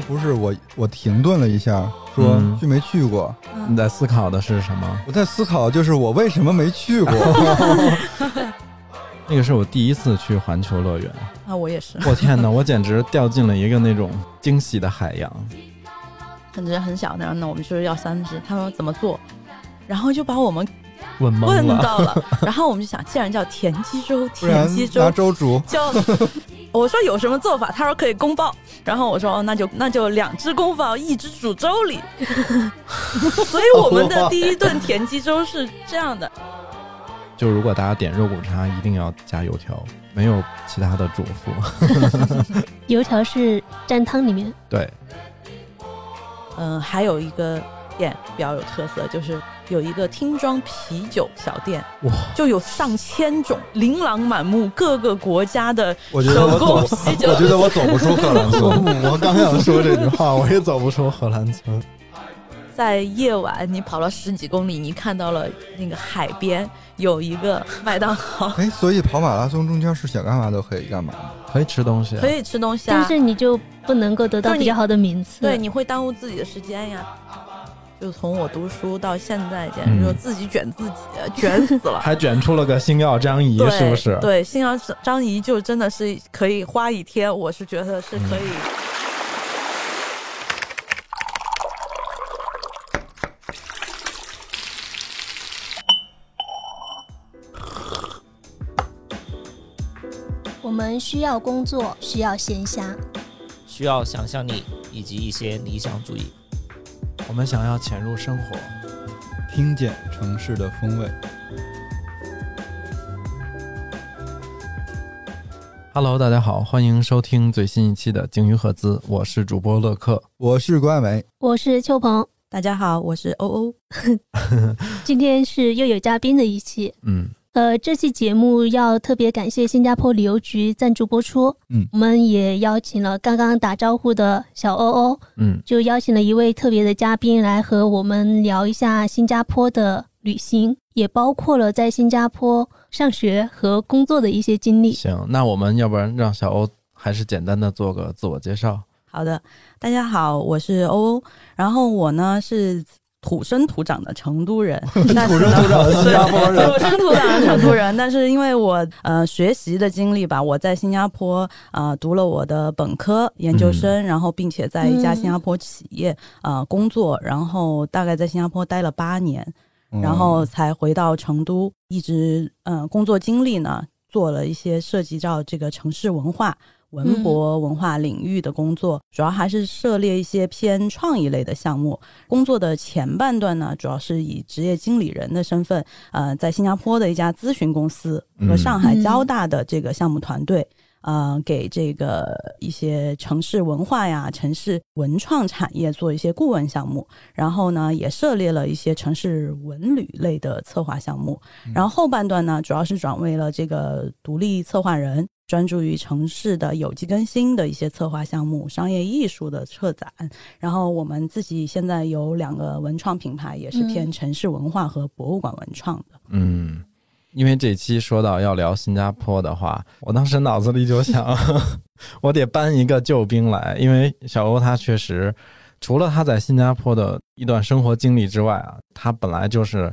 才不是我，我停顿了一下，说嗯去没去过。你在思考的是什么？我在思考，就是我为什么没去过。那个是我第一次去环球乐园，啊，我也是，我天哪，我简直掉进了一个那种惊喜的海洋。很只很小，然后呢，我们就是要三只，他说怎么做，然后就把我们问懵问，到了，然后我们就想，既然叫田鸡粥，田鸡粥拿粥煮，就我说有什么做法，他说可以宫爆，然后我说哦，那就那就两只宫爆，一只煮粥里，所以我们的第一顿田鸡粥是这样的。就如果大家点肉骨茶，一定要加油条，没有其他的嘱咐。油条是蘸汤里面，对，嗯、还有一个店比较有特色，就是有一个听装啤酒小店，哇，就有上千种，琳琅满目，各个国家的我觉得我手工走，啤酒我觉得我走不出荷兰村。我刚想说这句话，我也走不出荷兰村。在夜晚，你跑了十几公里，你看到了那个海边有一个麦当劳，哎，所以跑马拉松中间是想干嘛都可以干嘛？可以吃东西、啊，可以吃东西啊但。是你就不能够得到比较好的名次。对，你会耽误自己的时间呀。就从我读书到现在，简嗯直就自己卷自己，卷死了。还卷出了个星耀张仪，是不是？对，星耀张仪就真的是可以花一天，我是觉得是可以。我们需要工作，需要闲暇，需要想象力以及一些理想主义。我们想要潜入生活，听见城市的风味。Hello，大家好，欢迎收听最新一期的鲸鱼赫兹，我是主播乐克。我是关爱美，我是秋鹏，大家好，我是欧欧。今天是又有嘉宾的一期。嗯，呃，这期节目要特别感谢新加坡旅游局赞助播出。嗯我们也邀请了刚刚打招呼的小欧欧，嗯，就邀请了一位特别的嘉宾来和我们聊一下新加坡的旅行，也包括了在新加坡上学和工作的一些经历。行，那我们要不然让小欧还是简单的做个自我介绍。好的，大家好，我是欧欧。然后我呢是土生土长的成都人，但是呢土生土长的新加坡人 土生土长的成都人。但是因为我呃学习的经历吧，我在新加坡呃读了我的本科、研究生，然后并且在一家嗯新加坡企业呃工作，然后大概在新加坡待了八年。嗯然后才回到成都，一直呃工作经历呢，做了一些涉及到这个城市文化、文博文化领域的工作，主要还是涉猎一些偏创意类的项目。工作的前半段呢，主要是以职业经理人的身份，呃，在新加坡的一家咨询公司和嗯上海交大的这个项目团队。呃，给这个一些城市文化呀、城市文创产业做一些顾问项目，然后呢，也涉猎了一些城市文旅类的策划项目。然后后半段呢，主要是转为了这个独立策划人，专注于城市的有机更新的一些策划项目、商业艺术的策展。然后我们自己现在有两个文创品牌，也是偏城市文化和博物馆文创的。嗯，因为这期说到要聊新加坡的话，我当时脑子里就想，我得搬一个救兵来，因为小欧他确实除了他在新加坡的一段生活经历之外啊，他本来就是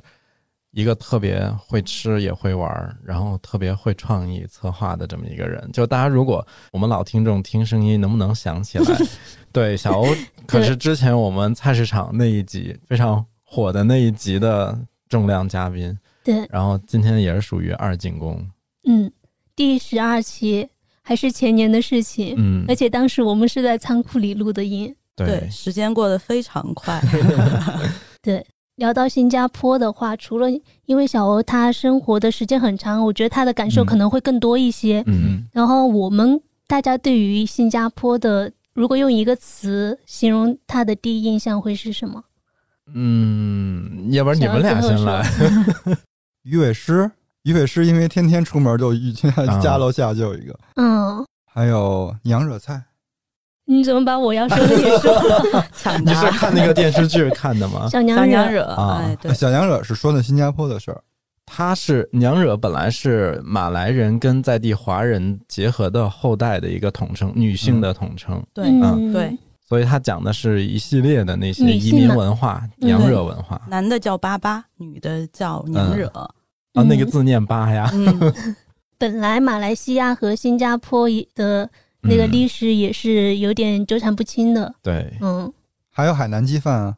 一个特别会吃也会玩儿，然后特别会创意策划的这么一个人。就大家如果我们老听众听声音，能不能想起来？对，小欧可是之前我们菜市场那一集非常火的那一集的重量嘉宾。对，然后今天也是属于二进宫，嗯，第十二期还是前年的事情，嗯，而且当时我们是在仓库里录的音。对，时间过得非常快。对，聊到新加坡的话，除了因为小欧他生活的时间很长，我觉得他的感受嗯。可能会更多一些。嗯，然后我们大家对于新加坡的，如果用一个词形容他的第一印象会是什么？嗯，要不然你们俩先来，鱼尾狮，鱼尾狮，因为天天出门就遇见啊。家楼下就有一个，嗯，还有娘惹菜，你怎么把我要说的也说了？抢你是，看那个电视剧看的吗？小娘惹，小娘惹，啊。哎，对，小娘惹是说的新加坡的事儿，他是娘惹，本来是马来人跟在地华人结合的后代的一个统称，女性的统称。对嗯，对，所以它讲的是一系列的那些移民文化、嗯。娘惹文化。男的叫巴巴，女的叫娘惹。啊，那个字念巴呀，嗯，本来马来西亚和新加坡的那个嗯。历史也是有点纠缠不清的。对，嗯，还有海南鸡饭啊，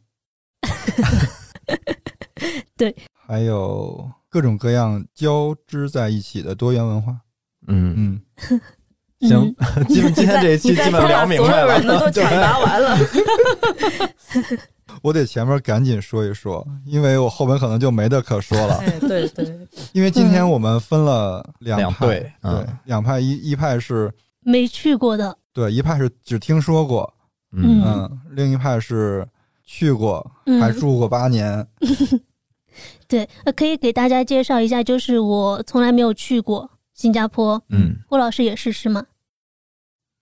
对，还有各种各样交织在一起的多元文化。嗯，嗯，行，基本今天这一期基本聊明白了，都 对。采拔完了。我得前面赶紧说一说，因为我后面可能就没得可说了。哎，对对，因为今天我们分了两两派，队嗯。对，两派一一派是没去过的，对，一派是只听说过，嗯嗯，另一派是去过，嗯还住过八年。对，呃，可以给大家介绍一下，就是我从来没有去过新加坡，嗯，郭老师也是是吗？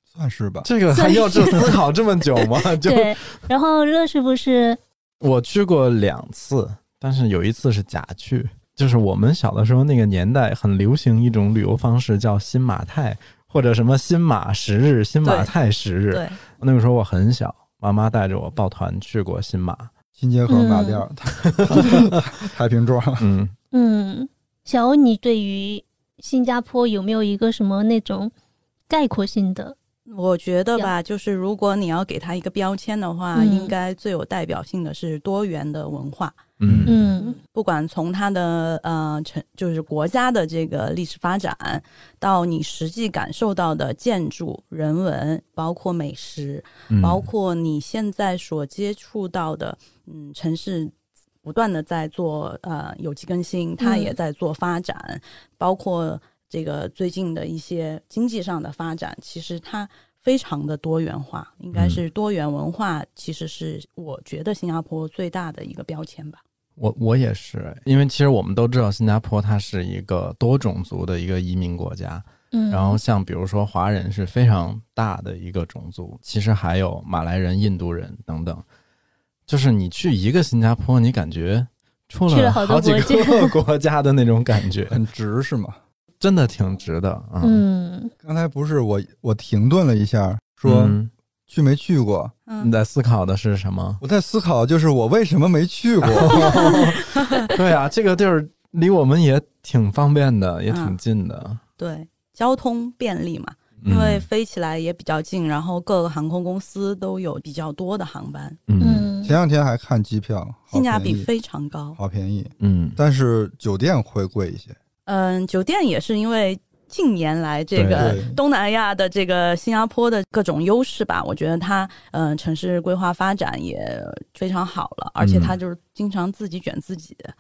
算是吧，这个还要这思考这么久吗？就对，然后乐师傅是 我去过两次，但是有一次是假去。就是我们小的时候那个年代，很流行一种旅游方式，叫新马泰或者什么新马十日、新马泰十日。对，那个时候我很小，妈妈带着我抱团去过新马。新街口马甸儿、太平庄。嗯，嗯，小欧，你对于新加坡有没有一个什么那种概括性的？我觉得吧，就是如果你要给它一个标签的话，嗯应该最有代表性的是多元的文化。嗯。嗯不管从它的呃城，就是国家的这个历史发展，到你实际感受到的建筑、人文，包括美食，嗯。包括你现在所接触到的，嗯，城市不断的在做呃有机更新，它嗯也在做发展，包括这个最近的一些经济上的发展，其实它非常的多元化，应该是多元文化，其实是我觉得新加坡最大的一个标签吧。我我也是，因为其实我们都知道，新加坡它是一个多种族的一个移民国家。嗯，然后像比如说华人是非常大的一个种族，其实还有马来人、印度人等等。就是你去一个新加坡，你感觉出去了好几个国家的那种感觉，很值是吗？真的挺值的啊。嗯刚才不是我我停顿了一下，说嗯去没去过？你嗯，在思考的是什么？我在思考，就是我为什么没去过？对啊，这个地儿离我们也挺方便的，也挺嗯近的。对，交通便利嘛，嗯因为飞起来也比较近，然后各个航空公司都有比较多的航班，嗯嗯前两天还看机票，性价比非常高。好便宜，嗯但是酒店会贵一些。嗯，酒店也是因为近年来这个东南亚的这个新加坡的各种优势吧，我觉得它嗯、呃城市规划发展也非常好了，而且它就是经常自己卷自己的，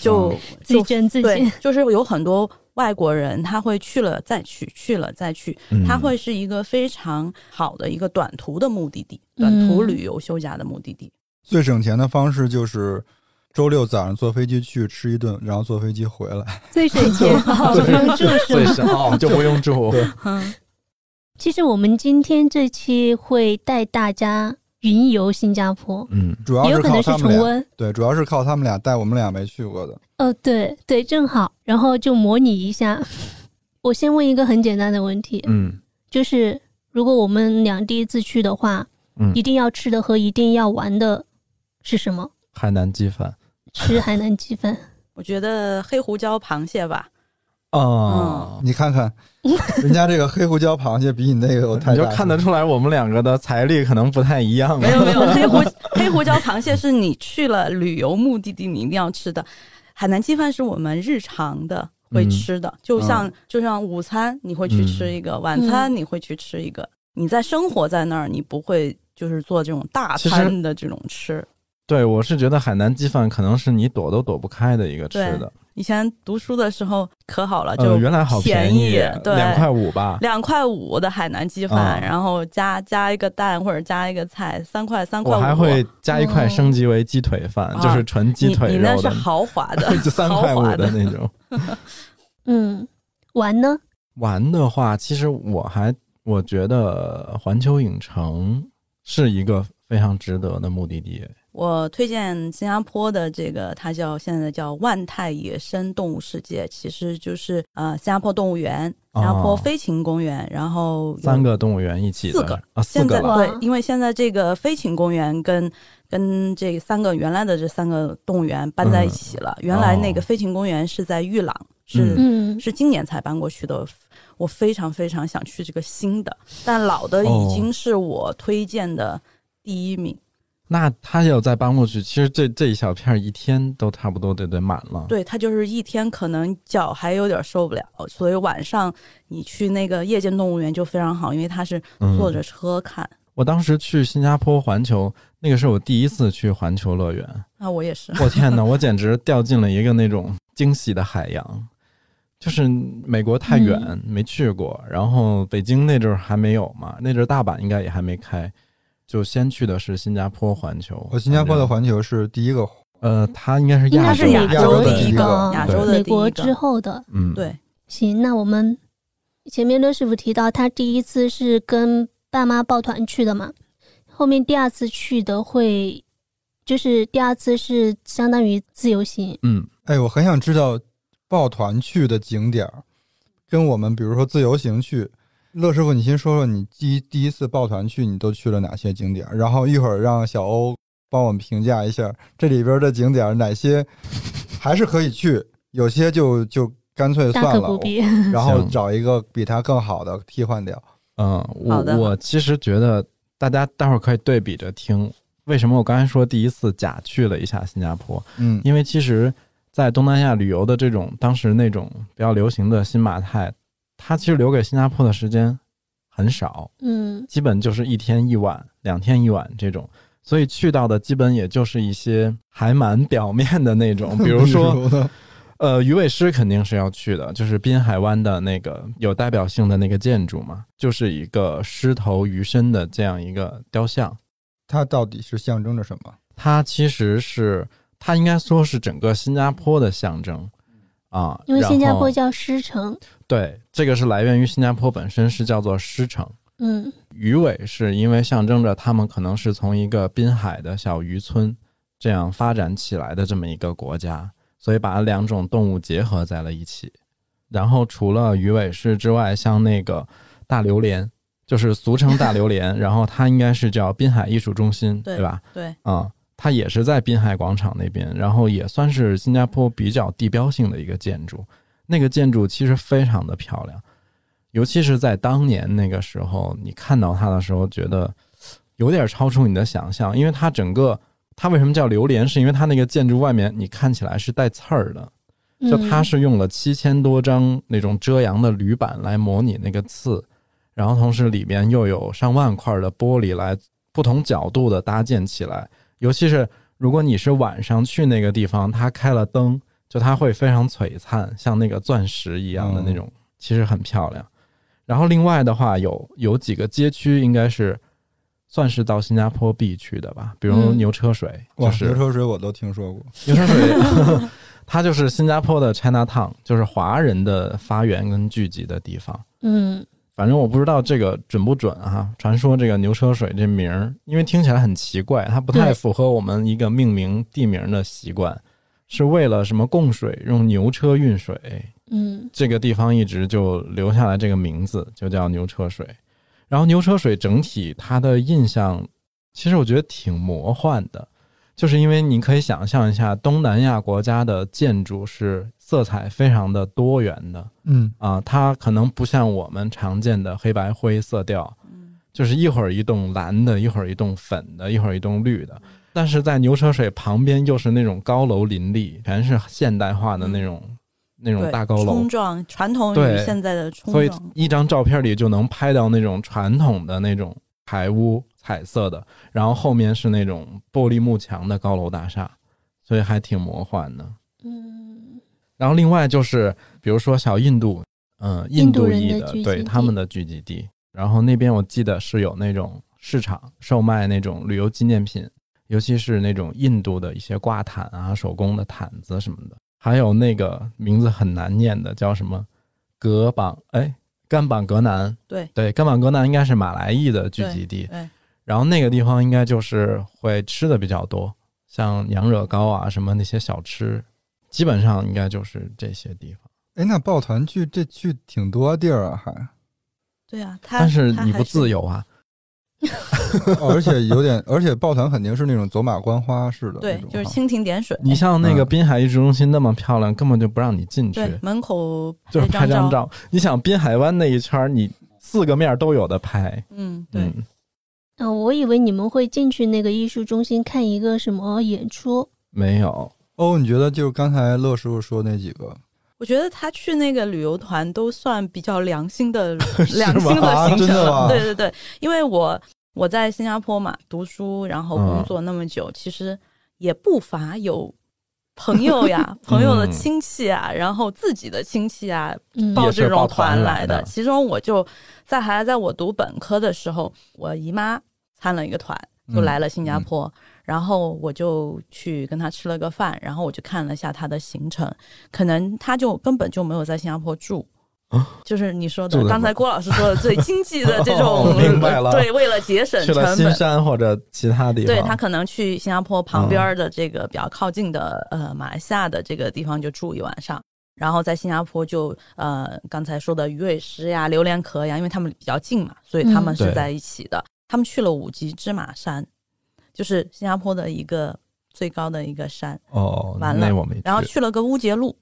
就自己卷自己，，就是有很多外国人他会去了再去，去了再去，嗯。它会是一个非常好的一个短途的目的地，嗯短途旅游休假的目的地。最省钱的方式就是周六早上坐飞机去吃一顿，然后坐飞机回来。最省钱，好不用住是最吗？少就不用住。对 嗯，其实我们今天这期会带大家云游新加坡，嗯主要有可能是靠他们俩，重温。对，主要是靠他们俩带我们俩没去过的。哦，对对，正好，然后就模拟一下。我先问一个很简单的问题，嗯就是如果我们俩第一次去的话，嗯一，定要吃的和一定要玩的是什么？海南鸡饭。吃海南鸡饭。我觉得黑胡椒螃蟹吧，哦，你看看，人家这个黑胡椒螃蟹比你那个有太大你就看得出来，我们两个的财力可能不太一样。没有没有，黑胡黑胡椒螃蟹是你去了旅游目的地你一定要吃的，海南鸡饭是我们日常的会吃的，就像、就像午餐你会去吃一个，晚餐你会去吃一个，你在生活在那儿，你不会就是做这种大餐的这种吃。对，我是觉得海南鸡饭可能是你躲都躲不开的一个吃的。以前读书的时候可好了，呃，就原来好便宜，对，两块五吧。两块五的海南鸡饭，啊然后加加一个蛋或者加一个菜，三块三块五。我还会加一块升级为鸡腿饭，哦就是纯鸡你腿你那是，豪华的，就三块五的那种。嗯，玩呢？玩的话，其实我还我觉得环球影城是一个非常值得的目的地。我推荐新加坡的这个，它叫现在叫万泰野生动物世界，其实就是呃新加坡动物园、新加坡哦飞禽公园，然后三个动物园一起的四个啊，四现在个了，对，因为现在这个飞禽公园跟跟这三个原来的这三个动物园搬在一起了。原来那个哦飞禽公园是在玉朗，是、嗯，是今年才搬过去的。我非常非常想去这个新的，但老的哦已经是我推荐的第一名。那他要再搬过去，其实这这一小片儿一天都差不多得得满了。对，他就是一天可能脚还有点受不了，所以晚上你去那个夜间动物园就非常好，因为他是嗯坐着车看。我当时去新加坡环球，那个是我第一次去环球乐园。啊我也是，我天哪，我简直掉进了一个那种惊喜的海洋。就是美国太远、嗯没去过，然后北京那阵儿还没有嘛，那阵儿大阪应该也还没开，就先去的是新加坡环球。呃新加坡的环，球是第一个，呃，它应该是应该亚洲是美国亚洲的一个第一个亚洲的美国之后的。嗯，对，行，那我们前面乐师傅提到，他第一次是跟爸妈抱团去的嘛，后面第二次去的会，就是第二次是相当于自由行。嗯，哎，我很想知道抱团去的景点儿，跟我们比如说自由行去。乐师傅，你先说说你第一第一次抱团去，你都去了哪些景点儿？然后一会儿让小欧帮我们评价一下这里边的景点儿哪些还是可以去，有些就就干脆算了，可不必。然后找一个比它更好的替换掉。嗯，我我其实觉得大家待会儿可以对比着听，为什么我刚才说第一次假去了一下新加坡？嗯，因为其实，在东南亚旅游的这种当时那种比较流行的新马泰，它其实留给新加坡的时间很少，嗯基本就是一天一晚、两天一晚这种，所以去到的基本也就是一些还蛮表面的那种，比如说。呃，鱼尾狮肯定是要去的，就是滨海湾的那个有代表性的那个建筑嘛，就是一个狮头鱼身的这样一个雕像。它到底是象征着什么？它其实是，它应该说是整个新加坡的象征啊，因为新加坡叫狮城。对这个是来源于新加坡本身是叫做狮城，嗯鱼尾是因为象征着他们可能是从一个滨海的小渔村这样发展起来的这么一个国家，所以把两种动物结合在了一起。然后除了鱼尾狮之外，像那个大榴莲，就是俗称大榴莲，然后它应该是叫滨海艺术中心，对对吧？对，啊、它也是在滨海广场那边，然后也算是新加坡比较地标性的一个建筑。那个建筑其实非常的漂亮，尤其是在当年那个时候，你看到它的时候，觉得有点超出你的想象，因为它整个它为什么叫榴莲，是因为它那个建筑外面你看起来是带刺儿的，就嗯它是用了七千多张那种遮阳的铝板来模拟那个刺，然后同时里边又有上万块的玻璃来不同角度的搭建起来。尤其是如果你是晚上去那个地方，它开了灯，就它会非常璀璨，像那个钻石一样的那种，其实很漂亮。然后另外的话，有有几个街区应该是算是到新加坡必去的吧，比如嗯牛车水，哇，就是牛车水我都听说过。牛车水，它就是新加坡的 China Town，就是华人的发源跟聚集的地方。嗯反正我不知道这个准不准哈、传说这个牛车水这名儿，因为听起来很奇怪，它不太符合我们一个命名地名的习惯，是为了什么供水用牛车运水，嗯。这个地方一直就留下来这个名字，就叫牛车水。然后牛车水整体它的印象，其实我觉得挺魔幻的，就是因为你可以想象一下，东南亚国家的建筑是色彩非常的多元的。嗯，啊，它可能不像我们常见的黑白灰色调，就是一会儿一栋蓝的，一会儿一栋粉的，一会儿一栋绿的。但是在牛车水旁边又是那种高楼林立，全是现代化的那种、那种，大高楼冲，撞传统与现在的冲撞所以，一张照片里就能拍到那种传统的那种排屋彩色的，然后后面是那种玻璃幕墙的高楼大厦，所以还挺魔幻的。嗯然后另外就是比如说小印度，嗯，印印度裔的对他们的聚集地，然后那边我记得是有那种市场售卖那种旅游纪念品，尤其是那种印度的一些挂毯啊、手工的毯子什么的，还有那个名字很难念的叫什么格榜哎甘榜格南，对对，甘榜格南应该是马来裔的聚集地，对，然后那个地方应该就是会吃的比较多，像羊惹糕啊什么那些小吃，基本上应该就是这些地方。哎，那抱团去这去挺多地儿啊，还，对啊，他但是你不自由啊，而且有点，而且抱团肯定是那种走马观花式的对，就是蜻蜓点水。你像那个嗯滨海艺术中心那么漂亮，根本就不让你进去，对门口就是拍张张。照。你想滨海湾那一圈，你四个面都有的拍，嗯，对，嗯，嗯、我以为你们会进去那个艺术中心看一个什么演出，没有，哦，你觉得就是刚才乐师傅说那几个，我觉得他去那个旅游团都算比较良心的 良心的行程对对对，因为我我在新加坡嘛读书，然后嗯。工作那么久，其实也不乏有朋友呀、朋友的亲戚啊，然后自己的亲戚啊，嗯，报这种团来来的其中我就在还在我读本科的时候，我姨妈参了一个团，就来了新加坡。然后我就去跟他吃了个饭，然后我就看了一下他的行程，可能他就根本就没有在新加坡住，啊？就是你说的的刚才郭老师说的最经济的这种，哦明白了。对，为了节省去了新成本，山或者其他地方，对他可能去新加坡旁边的这个比较靠近的、呃马来西亚的这个地方就住一晚上，然后在新加坡就呃刚才说的鱼尾狮呀、榴莲壳呀，因为他们比较近嘛，所以他们是在一起的。他们去了五级芝麻山，就是新加坡的一个最高的一个山，哦，完了然后去了个乌节路，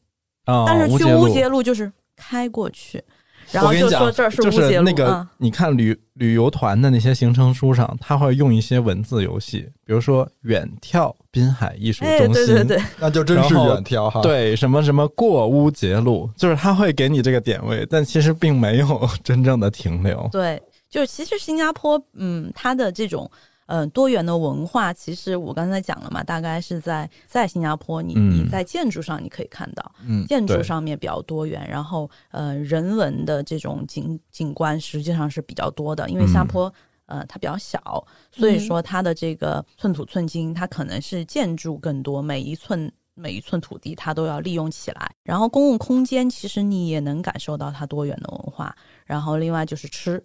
哦但是去乌乌节节路。就是开过去，然后就说这儿是就乌节路，是那个嗯，你看旅旅游团的那些行程书上，他会用一些文字游戏，比如说远眺滨海艺术哎，中心，对对对，那就真是远眺哈。，对什么什么过乌节路，就是他会给你这个点位，但其实并没有 真正的停留。对，就是其实新加坡，嗯，它的这种。嗯，多元的文化，其实我刚才讲了嘛，大概是在在新加坡你，你嗯在建筑上你可以看到，嗯，建筑上面比较多元，然后呃，人文的这种景景观实际上是比较多的，因为新加嗯坡、呃它比较小，所以嗯说它的这个寸土寸金，它可能是建筑更多，每一寸每一寸土地它都要利用起来。然后公共空间其实你也能感受到它多元的文化。然后另外就是吃，嗯，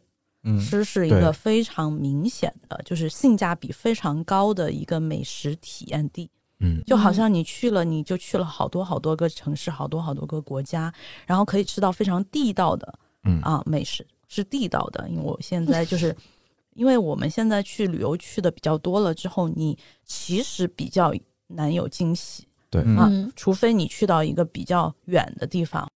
吃是一个非常明显的，就是性价比非常高的一个美食体验地。嗯，就好像你去了，你就去了好多好多个城市，好多好多个国家，然后可以吃到非常地道的嗯。啊美食，是地道的。因为我现在就是，因为我们现在去旅游去的比较多了之后，你其实比较难有惊喜对。嗯啊嗯，除非你去到一个比较远的地方，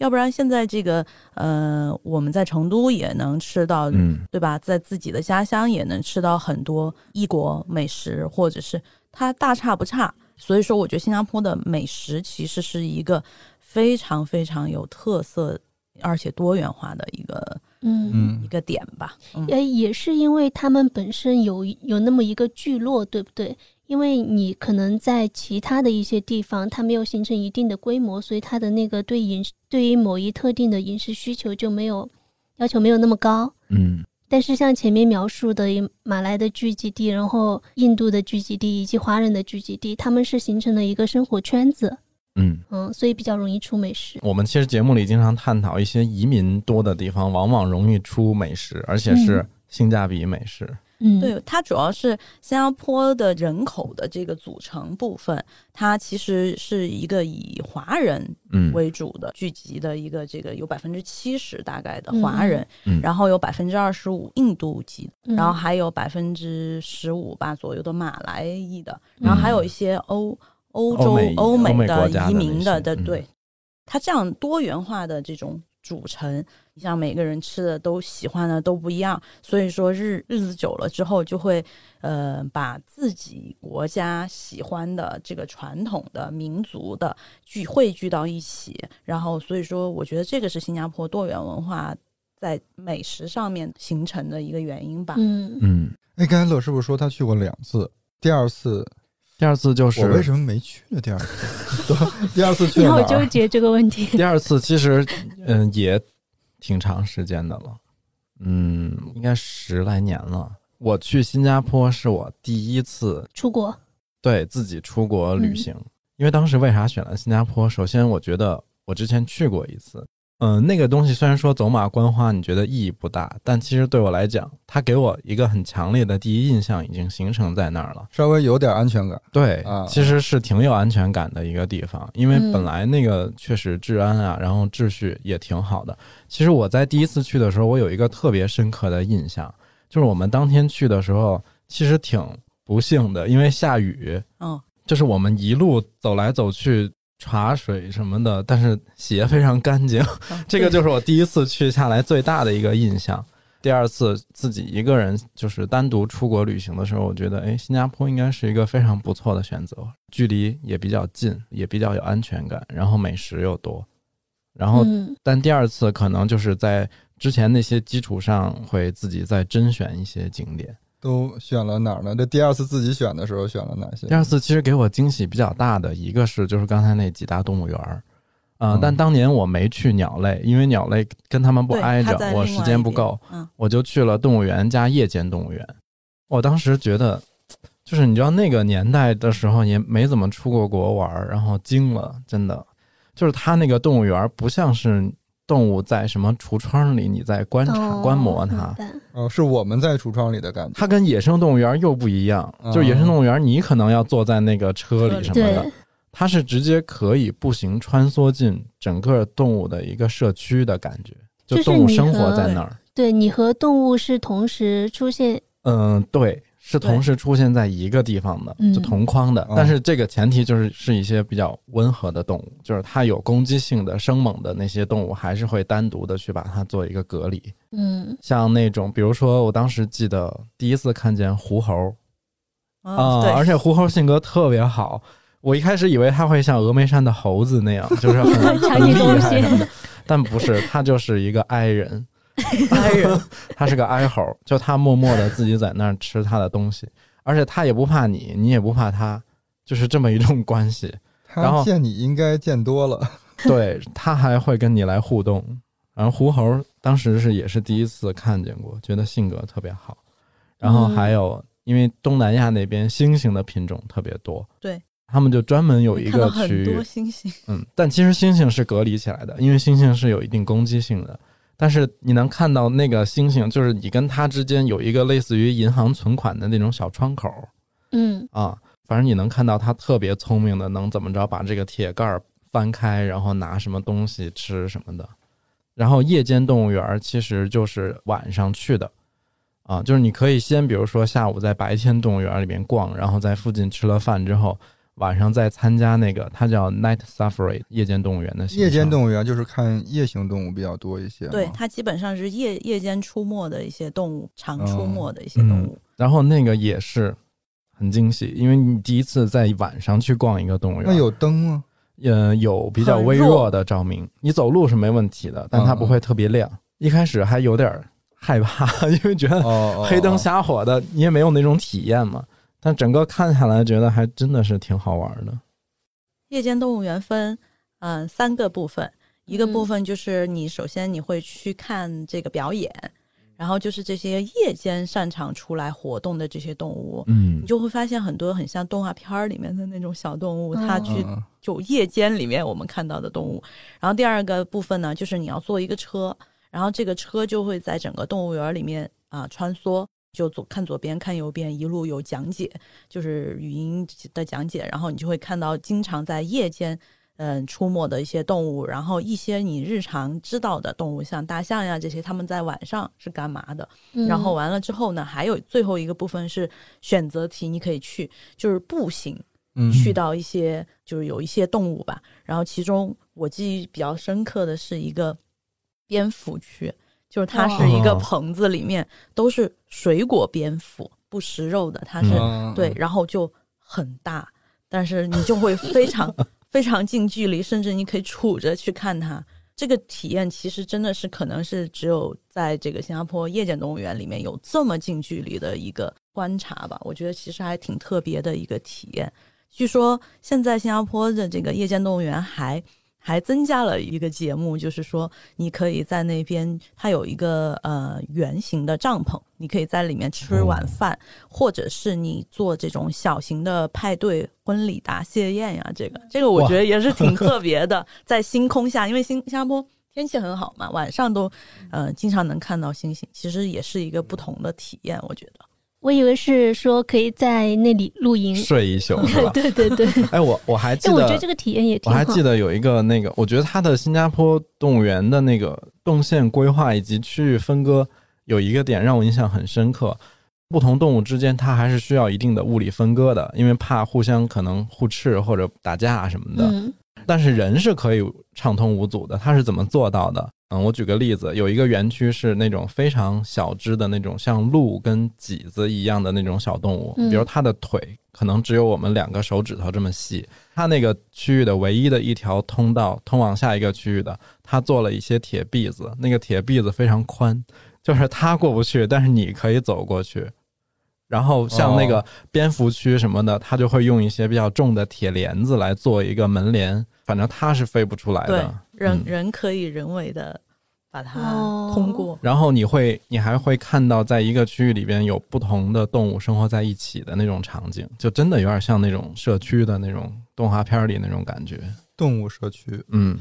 要不然现在这个呃，我们在成都也能吃到嗯，对吧？在自己的家乡也能吃到很多异国美食，或者是它大差不差。所以说，我觉得新加坡的美食其实是一个非常非常有特色而且多元化的一个嗯嗯一个点吧。嗯，呃，也是因为他们本身有有那么一个聚落，对不对？因为你可能在其他的一些地方，它没有形成一定的规模，所以它的那个对饮食对于某一特定的饮食需求就没有要求没有那么高。嗯，但是像前面描述的马来的聚集地，然后印度的聚集地以及华人的聚集地，他们是形成了一个生活圈子，嗯，嗯，所以比较容易出美食。我们其实节目里经常探讨一些移民多的地方，往往容易出美食，而且是性价比美食。嗯，对，它主要是新加坡的人口的这个组成部分，它其实是一个以华人嗯，为主的聚集的一个这个有百分之七十大概的华人，嗯。嗯然后有百分之二十五印度籍，嗯。然后还有百分之十五吧左右的马来裔的，然后还有一些欧欧洲欧美的移民的的对，它这样多元化的这种组成，你像每个人吃的都喜欢的都不一样，所以说日日子久了之后，就会呃把自己国家喜欢的这个传统的民族的聚汇聚到一起，然后所以说我觉得这个是新加坡多元文化在美食上面形成的一个原因吧。嗯嗯，哎，刚才乐师傅说他去过两次，第二次第二次就是我为什么没去呢？第二次，第二次去你好了哪儿？纠结这个问题。第二次其实嗯也挺长时间的了，嗯，应该十来年了。我去新加坡是我第一次出国，对自己出国旅行，因为当时为啥选了新加坡？首先，我觉得我之前去过一次，嗯，那个东西虽然说走马观花，你觉得意义不大，但其实对我来讲，它给我一个很强烈的第一印象已经形成在那儿了。稍微有点安全感。对啊，其实是挺有安全感的一个地方，因为嗯本来那个确实治安啊，然后秩序也挺好的。其实我在第一次去的时候，我有一个特别深刻的印象，就是我们当天去的时候，其实挺不幸的，因为下雨，嗯，就是我们一路走来走去。茶水什么的，但是鞋非常干净，嗯 这个就是我第一次去下来最大的一个印象。第二次自己一个人就是单独出国旅行的时候，我觉得，哎，新加坡应该是一个非常不错的选择，距离也比较近，也比较有安全感，然后美食又多。然后，嗯但第二次可能就是在之前那些基础上，会自己再甄选一些景点。都选了哪儿呢？这第二次自己选的时候选了哪些？第二次其实给我惊喜比较大的一个是，就是刚才那几大动物园儿，呃，嗯但当年我没去鸟类，因为鸟类跟他们不挨着，我时间不够，嗯，我就去了动物园加夜间动物园。我当时觉得，就是你知道那个年代的时候也没怎么出过国玩儿，然后惊了，真的，就是它那个动物园不像是动物在什么橱窗里你在观察、哦观摩它哦，是我们在橱窗里的感觉。它跟野生动物园又不一样，嗯就是野生动物园你可能要坐在那个车里什么的，，它是直接可以步行穿梭进整个动物的一个社区的感觉，就动物生活在那儿。对你和动物是同时出现，嗯，对，是同时出现在一个地方的，嗯就同框的。哦但是这个前提就是是一些比较温和的动物，就是它有攻击性的、生猛的那些动物，还是会单独的去把它做一个隔离。嗯像那种，比如说我当时记得第一次看见狐猴啊、而且狐猴性格特别好。我一开始以为它会像峨眉山的猴子那样，就是很 很厉害什么的，但不是，它就是一个 i 人，爱人，他是个哀猴，就他默默的自己在那儿吃他的东西，而且他也不怕你，你也不怕他，就是这么一种关系。然他后见你应该见多了，对他还会跟你来互动。然后狐猴当时是也是第一次看见过，觉得性格特别好。然后还有，因为东南亚那边猩猩的品种特别多，对他们就专门有一个区域很多，星星，嗯，但其实猩猩是隔离起来的，因为猩猩是有一定攻击性的。但是你能看到那个星星，就是你跟它之间有一个类似于银行存款的那种小窗口。嗯。啊，反正你能看到它特别聪明的，能怎么着把这个铁盖儿翻开，然后拿什么东西吃什么的。然后夜间动物园儿其实就是晚上去的，啊，就是你可以先比如说下午在白天动物园里面逛，然后在附近吃了饭之后，晚上再参加那个它叫 Night Safari 夜间动物园的。夜间动物园就是看夜行动物比较多一些。对，它基本上是夜夜间出没的一些动物，常出没的一些嗯动物。然后那个也是很惊喜，因为你第一次在晚上去逛一个动物园，那有灯吗？嗯有比较微弱的照明，你走路是没问题的，但它不会特别亮。一开始还有点害怕，因为觉得黑灯哦瞎火的，你也没有那种体验嘛。但整个看下来，觉得还真的是挺好玩的。夜间动物园分嗯、呃三个部分，一个部分就是你首先你会去看这个表演，然后就是这些夜间擅长出来活动的这些动物。嗯你就会发现很多很像动画片儿里面的那种小动物，嗯它去嗯就夜间里面我们看到的动物。然后第二个部分呢，就是你要坐一个车，然后这个车就会在整个动物园里面啊、穿梭，就左看左边看右边，一路有讲解，就是语音的讲解，然后你就会看到经常在夜间。嗯，出没的一些动物，然后一些你日常知道的动物，像大象呀这些，它们在晚上是干嘛的？嗯然后完了之后呢，还有最后一个部分是选择题，你可以去就是步行嗯去到一些就是有一些动物吧。然后其中我记忆比较深刻的是一个蝙蝠区，就是它是一个哦棚子里面都是水果蝙蝠，不食肉的，它是、嗯对，然后就很大，但是你就会非常 非常近距离，甚至你可以杵着去看它。这个体验其实真的是可能是只有在这个新加坡夜间动物园里面有这么近距离的一个观察吧。我觉得其实还挺特别的一个体验。据说现在新加坡的这个夜间动物园还还增加了一个节目，就是说你可以在那边，它有一个呃圆形的帐篷，你可以在里面吃晚饭，或者是你做这种小型的派对、婚礼、答谢宴呀。这个这个我觉得也是挺 特别的，在星空下，因为新新加坡天气很好嘛，晚上都呃经常能看到星星，其实也是一个不同的体验，我觉得。我以为是说可以在那里露营，睡一宿 是吧？对对对。哎，我我还记哎，得，我觉得这个体验也挺我。还记得有一个那个，我觉得它的新加坡动物园的那个动线规划以及区域分割有一个点让我印象很深刻。不同动物之间，它还是需要一定的物理分割的，因为怕互相可能互斥或者打架什么的。嗯但是人是可以畅通无阻的，它是怎么做到的？嗯，我举个例子，有一个园区是那种非常小只的那种像鹿跟麂子一样的那种小动物，嗯比如它的腿可能只有我们两个手指头这么细，它那个区域的唯一的一条通道通往下一个区域的，它做了一些铁篦子，那个铁篦子非常宽，就是它过不去，但是你可以走过去。然后像那个哦蝙蝠区什么的，它就会用一些比较重的铁帘子来做一个门帘，反正它是飞不出来的。，人、嗯人可以人为的把它哦通过。然后你会，你还会看到在一个区域里边有不同的动物生活在一起的那种场景，就真的有点像那种社区的那种动画片里那种感觉。动物社区，嗯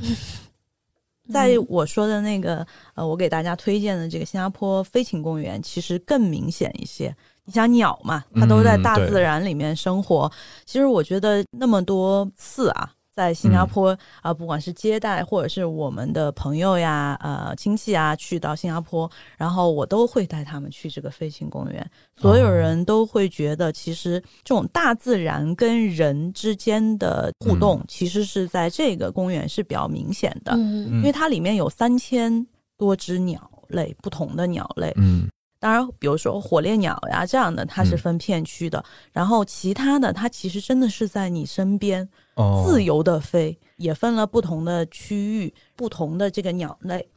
在我说的那个呃，我给大家推荐的这个新加坡飞禽公园，其实更明显一些。你想鸟嘛，它都在大自然里面生活。其实我觉得那么多次啊，在新加坡啊、不管是接待或者是我们的朋友呀、呃亲戚啊，去到新加坡，然后我都会带他们去这个飞行公园。所有人都会觉得，其实这种大自然跟人之间的互动，其实是在这个公园是比较明显的。嗯因为它里面有三千多只鸟类，不同的鸟类。嗯当然，比如说火烈鸟呀这样的，它是嗯分片区的。然后其他的，它其实真的是在你身边哦自由的飞，也分了不同的区域，不同的这个鸟类。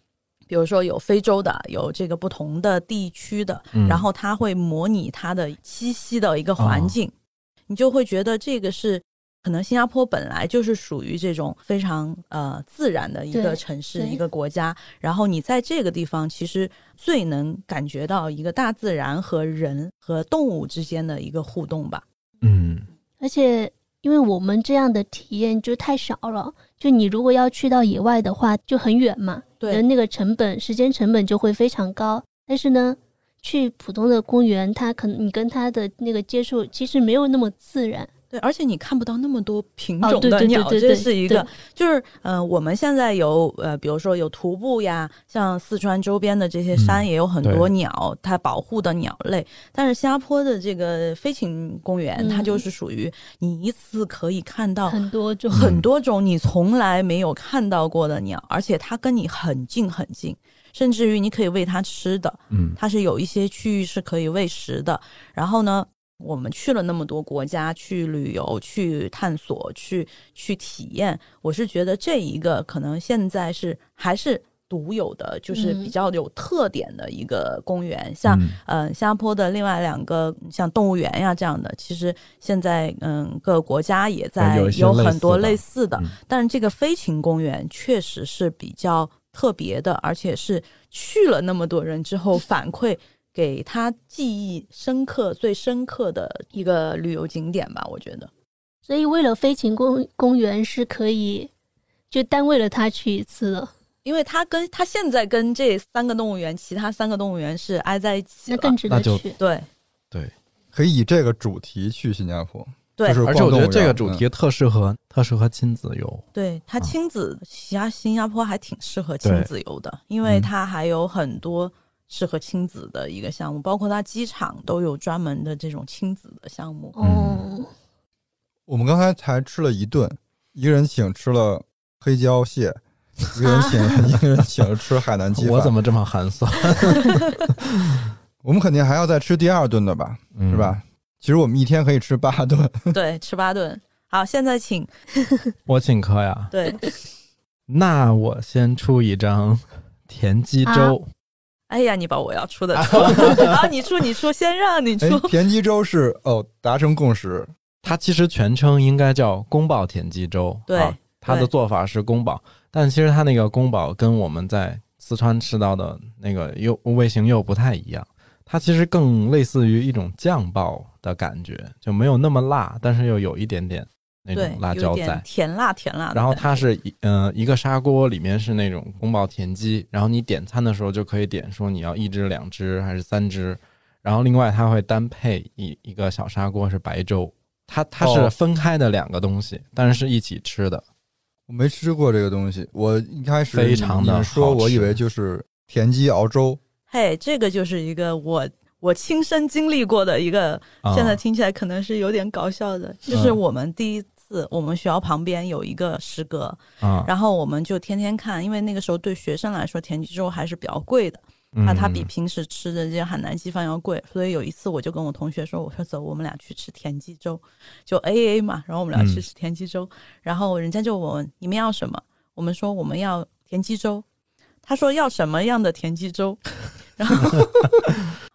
比如说有非洲的，有这个不同的地区的，嗯。然后它会模拟它的栖息的一个环境，你就会觉得这个是可能新加坡本来就是属于这种非常呃自然的一个城市一个国家，然后你在这个地方其实最能感觉到一个大自然和人和动物之间的一个互动吧。嗯。而且因为我们这样的体验就太少了，就你如果要去到野外的话，就很远嘛，对那个成本、时间成本就会非常高。但是呢，去普通的公园，它可能你跟它的那个接触其实没有那么自然。对，而且你看不到那么多品种的鸟，这是一个，就是呃，我们现在有呃，比如说有徒步呀，像四川周边的这些山嗯也有很多对鸟，它保护的鸟类。但是新加坡的这个飞禽公园，它嗯就是属于你一次可以看到很多种，很多种你从来没有看到过的鸟，而且它跟你很近很近，甚至于你可以喂它吃的。嗯它是有一些区域是可以喂食的。然后呢，我们去了那么多国家去旅游、去探索、去去体验，我是觉得这一个可能现在是还是独有的，就是嗯。比较有特点的一个公园。像嗯。呃，新加坡的另外两个像动物园呀这样的，其实现在嗯各个国家也在有很多类似的类似的，嗯。但是这个飞禽公园确实是比较特别的，而且是去了那么多人之后反馈给他记忆深刻、最深刻的一个旅游景点吧，我觉得。所以为了飞禽公公园是可以就单为了他去一次的，因为他跟他现在跟这三个动物园，其他三个动物园是挨在一起了，那更值得去。对。对可以以这个主题去新加坡，对。就是而且我觉得这个主题特适合，特适合亲子游。对，它啊亲子，其他新加坡还挺适合亲子游的，因为嗯。它还有很多适合亲子的一个项目，包括它机场都有专门的这种亲子的项目。哦，我们刚才才吃了一顿，一个人请吃了黑椒蟹，一个人请、一个人请了吃海南鸡饭。我怎么这么寒酸？我们肯定还要再吃第二顿的吧，嗯是？吧？其实我们一天可以吃八顿。对，吃八顿。好，现在请 我请客呀。对，那我先出一张田鸡粥。哎呀，你把我要出的出，好，你出，你出，先让你出哎。，田鸡粥是哦，达成共识。它其实全称应该叫宫保田鸡粥。对啊它的做法是宫保，但其实它那个宫保跟我们在四川吃到的那个又味型又不太一样。它其实更类似于一种酱爆的感觉，就没有那么辣，但是又有一点点对那种，辣椒在。甜辣甜辣的。然后它是一嗯、呃一个砂锅，里面是那种宫保田鸡，然后你点餐的时候就可以点说你要一只、两只还是三只，然后另外它会单配一一个小砂锅是白粥，它它是哦分开的两个东西，但是是一起吃的。我没吃过这个东西，我一开始非常的说，我以为就是田鸡熬粥。嘿，这个就是一个我我亲身经历过的一个，啊现在听起来可能是有点搞笑的，就是嗯我们第一次，我们学校旁边有一个食阁，啊，然后我们就天天看，因为那个时候对学生来说田鸡粥还是比较贵的，嗯那它比平时吃的这些海南鸡饭要贵，所以有一次我就跟我同学说，我说走，我们俩去吃田鸡粥，就 A A 嘛，然后我们俩去嗯。吃田鸡粥，然后人家就问你们要什么，我们说我们要田鸡粥，他说要什么样的田鸡粥，然后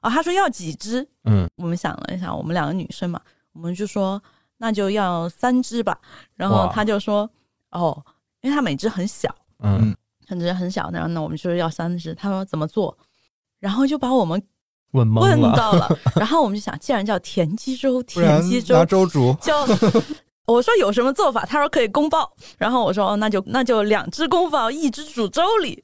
啊、他说要几只，嗯。我们想了一下，我们两个女生嘛，我们就说那就要三只吧，然后他就说哦，因为他每只很小。嗯很只很小，然后呢，我们就是要三只。他说怎么做，然后就把我们问懵问，到了。然后我们就想，既然叫田鸡粥，田鸡拿粥粥煮。就 我说有什么做法，他说可以宫爆。然后我说哦，那就那就两只宫爆，一只煮粥里。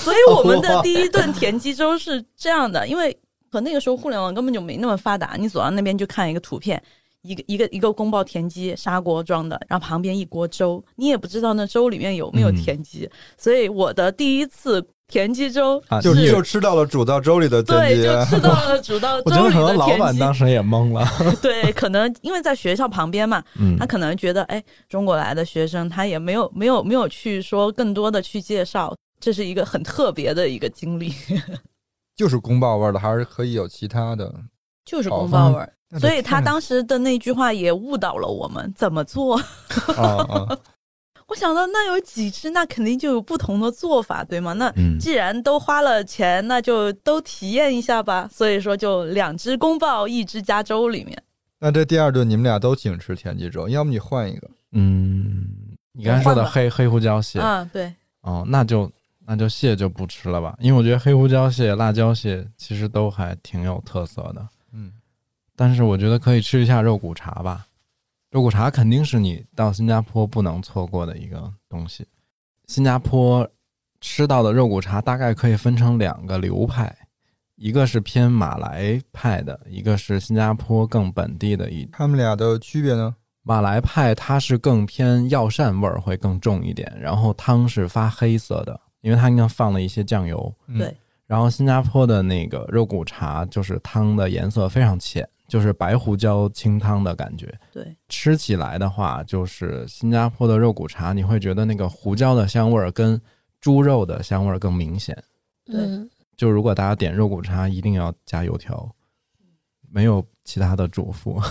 所以我们的第一顿田鸡粥是这样的，因为和那个时候互联网根本就没那么发达，你走到那边就看一个图片。一个一个一个宫爆田鸡砂锅装的，然后旁边一锅粥，你也不知道那粥里面有没有嗯田鸡，所以我的第一次田鸡粥啊就你就吃到了煮到粥里的田对，鸡就，吃到了 煮到我觉得可能粥里的田鸡老板当。时也懵了。对，可能因为在学校旁边嘛，嗯他可能觉得，哎，中国来的学生，他也没有没有没有去说更多的去介绍，这是一个很特别的一个经历，就是宫爆味儿的，还是可以有其他的。就是宫爆味儿。那所以他当时的那句话也误导了我们怎么做。啊啊，我想到那有几只，那肯定就有不同的做法，对吗？那嗯既然都花了钱，那就都体验一下吧。所以说，就两只宫爆，一只加州里面。那这第二顿你们俩都请吃田鸡粥，要不你换一个？嗯，你刚才说的黑黑胡椒蟹，啊，对，哦，那就那就蟹就不吃了吧，因为我觉得黑胡椒蟹、辣椒蟹其实都还挺有特色的。嗯，但是我觉得可以吃一下肉骨茶吧，肉骨茶肯定是你到新加坡不能错过的一个东西。新加坡吃到的肉骨茶大概可以分成两个流派，一个是偏马来派的，一个是新加坡更本地的一他们俩的区别呢？马来派它是更偏药膳味儿会更重一点，然后汤是发黑色的，因为它应该放了一些酱油。嗯对，然后新加坡的那个肉骨茶就是汤的颜色非常浅，就是白胡椒清汤的感觉。对，吃起来的话，就是新加坡的肉骨茶，你会觉得那个胡椒的香味儿跟猪肉的香味儿更明显。对嗯，就如果大家点肉骨茶，一定要加油条，没有其他的嘱咐。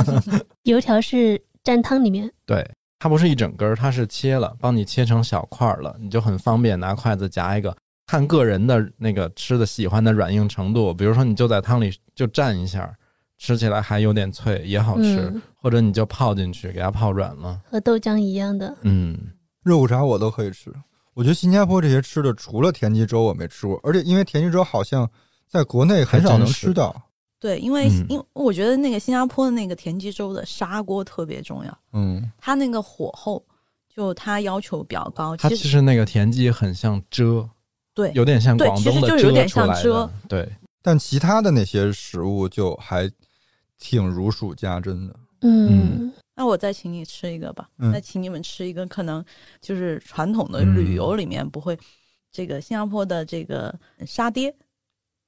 油条是蘸汤里面，对，它不是一整根儿，它是切了，帮你切成小块儿了，你就很方便拿筷子夹一个。看个人的那个吃的喜欢的软硬程度，比如说你就在汤里就蘸一下，吃起来还有点脆，也好吃；嗯，或者你就泡进去，给它泡软了。和豆浆一样的。嗯，肉骨茶我都可以吃。我觉得新加坡这些吃的，除了田鸡粥我没吃过，而且因为田鸡粥好像在国内很少能吃到。对，因为、嗯因为我觉得那个新加坡的那个田鸡粥的砂锅特别重要，嗯，它那个火候就它要求比较高。它其其实那个田鸡很像遮，对有点像对广东的其实就有点出来像遮的。对，但其他的那些食物就还挺如数家珍的。嗯，那我再请你吃一个吧，嗯。再请你们吃一个，可能就是传统的嗯。旅游里面不会，这个新加坡的这个沙爹，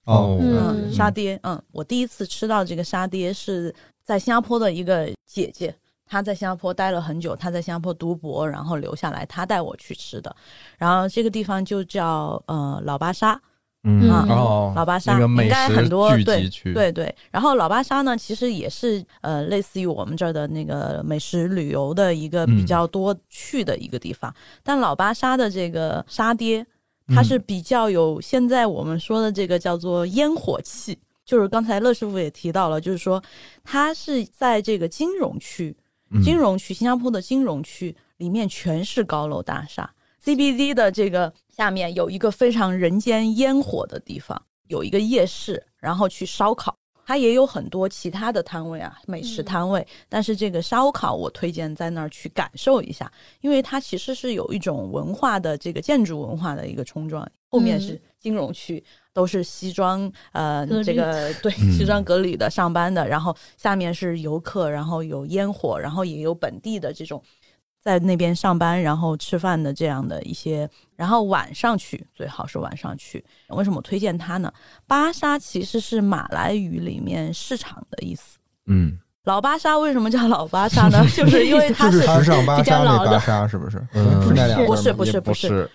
哦。嗯，嗯沙爹，嗯，我第一次吃到这个沙爹是在新加坡的一个姐姐，她在新加坡待了很久，她在新加坡读博，然后留下来，她带我去吃的。然后这个地方就叫呃老巴沙，嗯啊哦，老巴沙那个美应该食很多对对对。然后老巴沙呢，其实也是呃类似于我们这儿的那个美食旅游的一个比嗯。较多去的一个地方，但老巴沙的这个沙爹。它是嗯比较有现在我们说的这个叫做烟火气，就是刚才乐师傅也提到了，就是说它是在这个金融区，嗯。金融区新加坡的金融区里面全是高楼大厦，CBD 的这个下面有一个非常人间烟火的地方，有一个夜市，然后去烧烤。它也有很多其他的摊位啊，美食摊位。但是这个烧烤，我推荐在那儿去感受一下，因为它其实是有一种文化的这个建筑文化的一个冲撞。后面是金融区，都是西装，呃这个 对嗯西装革履的上班的，然后下面是游客，然后有烟火，然后也有本地的这种在那边上班然后吃饭的这样的一些，然后晚上去最好是晚上去。为什么推荐它呢？巴沙其实是马来语里面市场的意思。嗯老巴沙为什么叫老巴沙呢？就是因为它是是时尚芭比较老的芭莎是不是？嗯是不是不是不是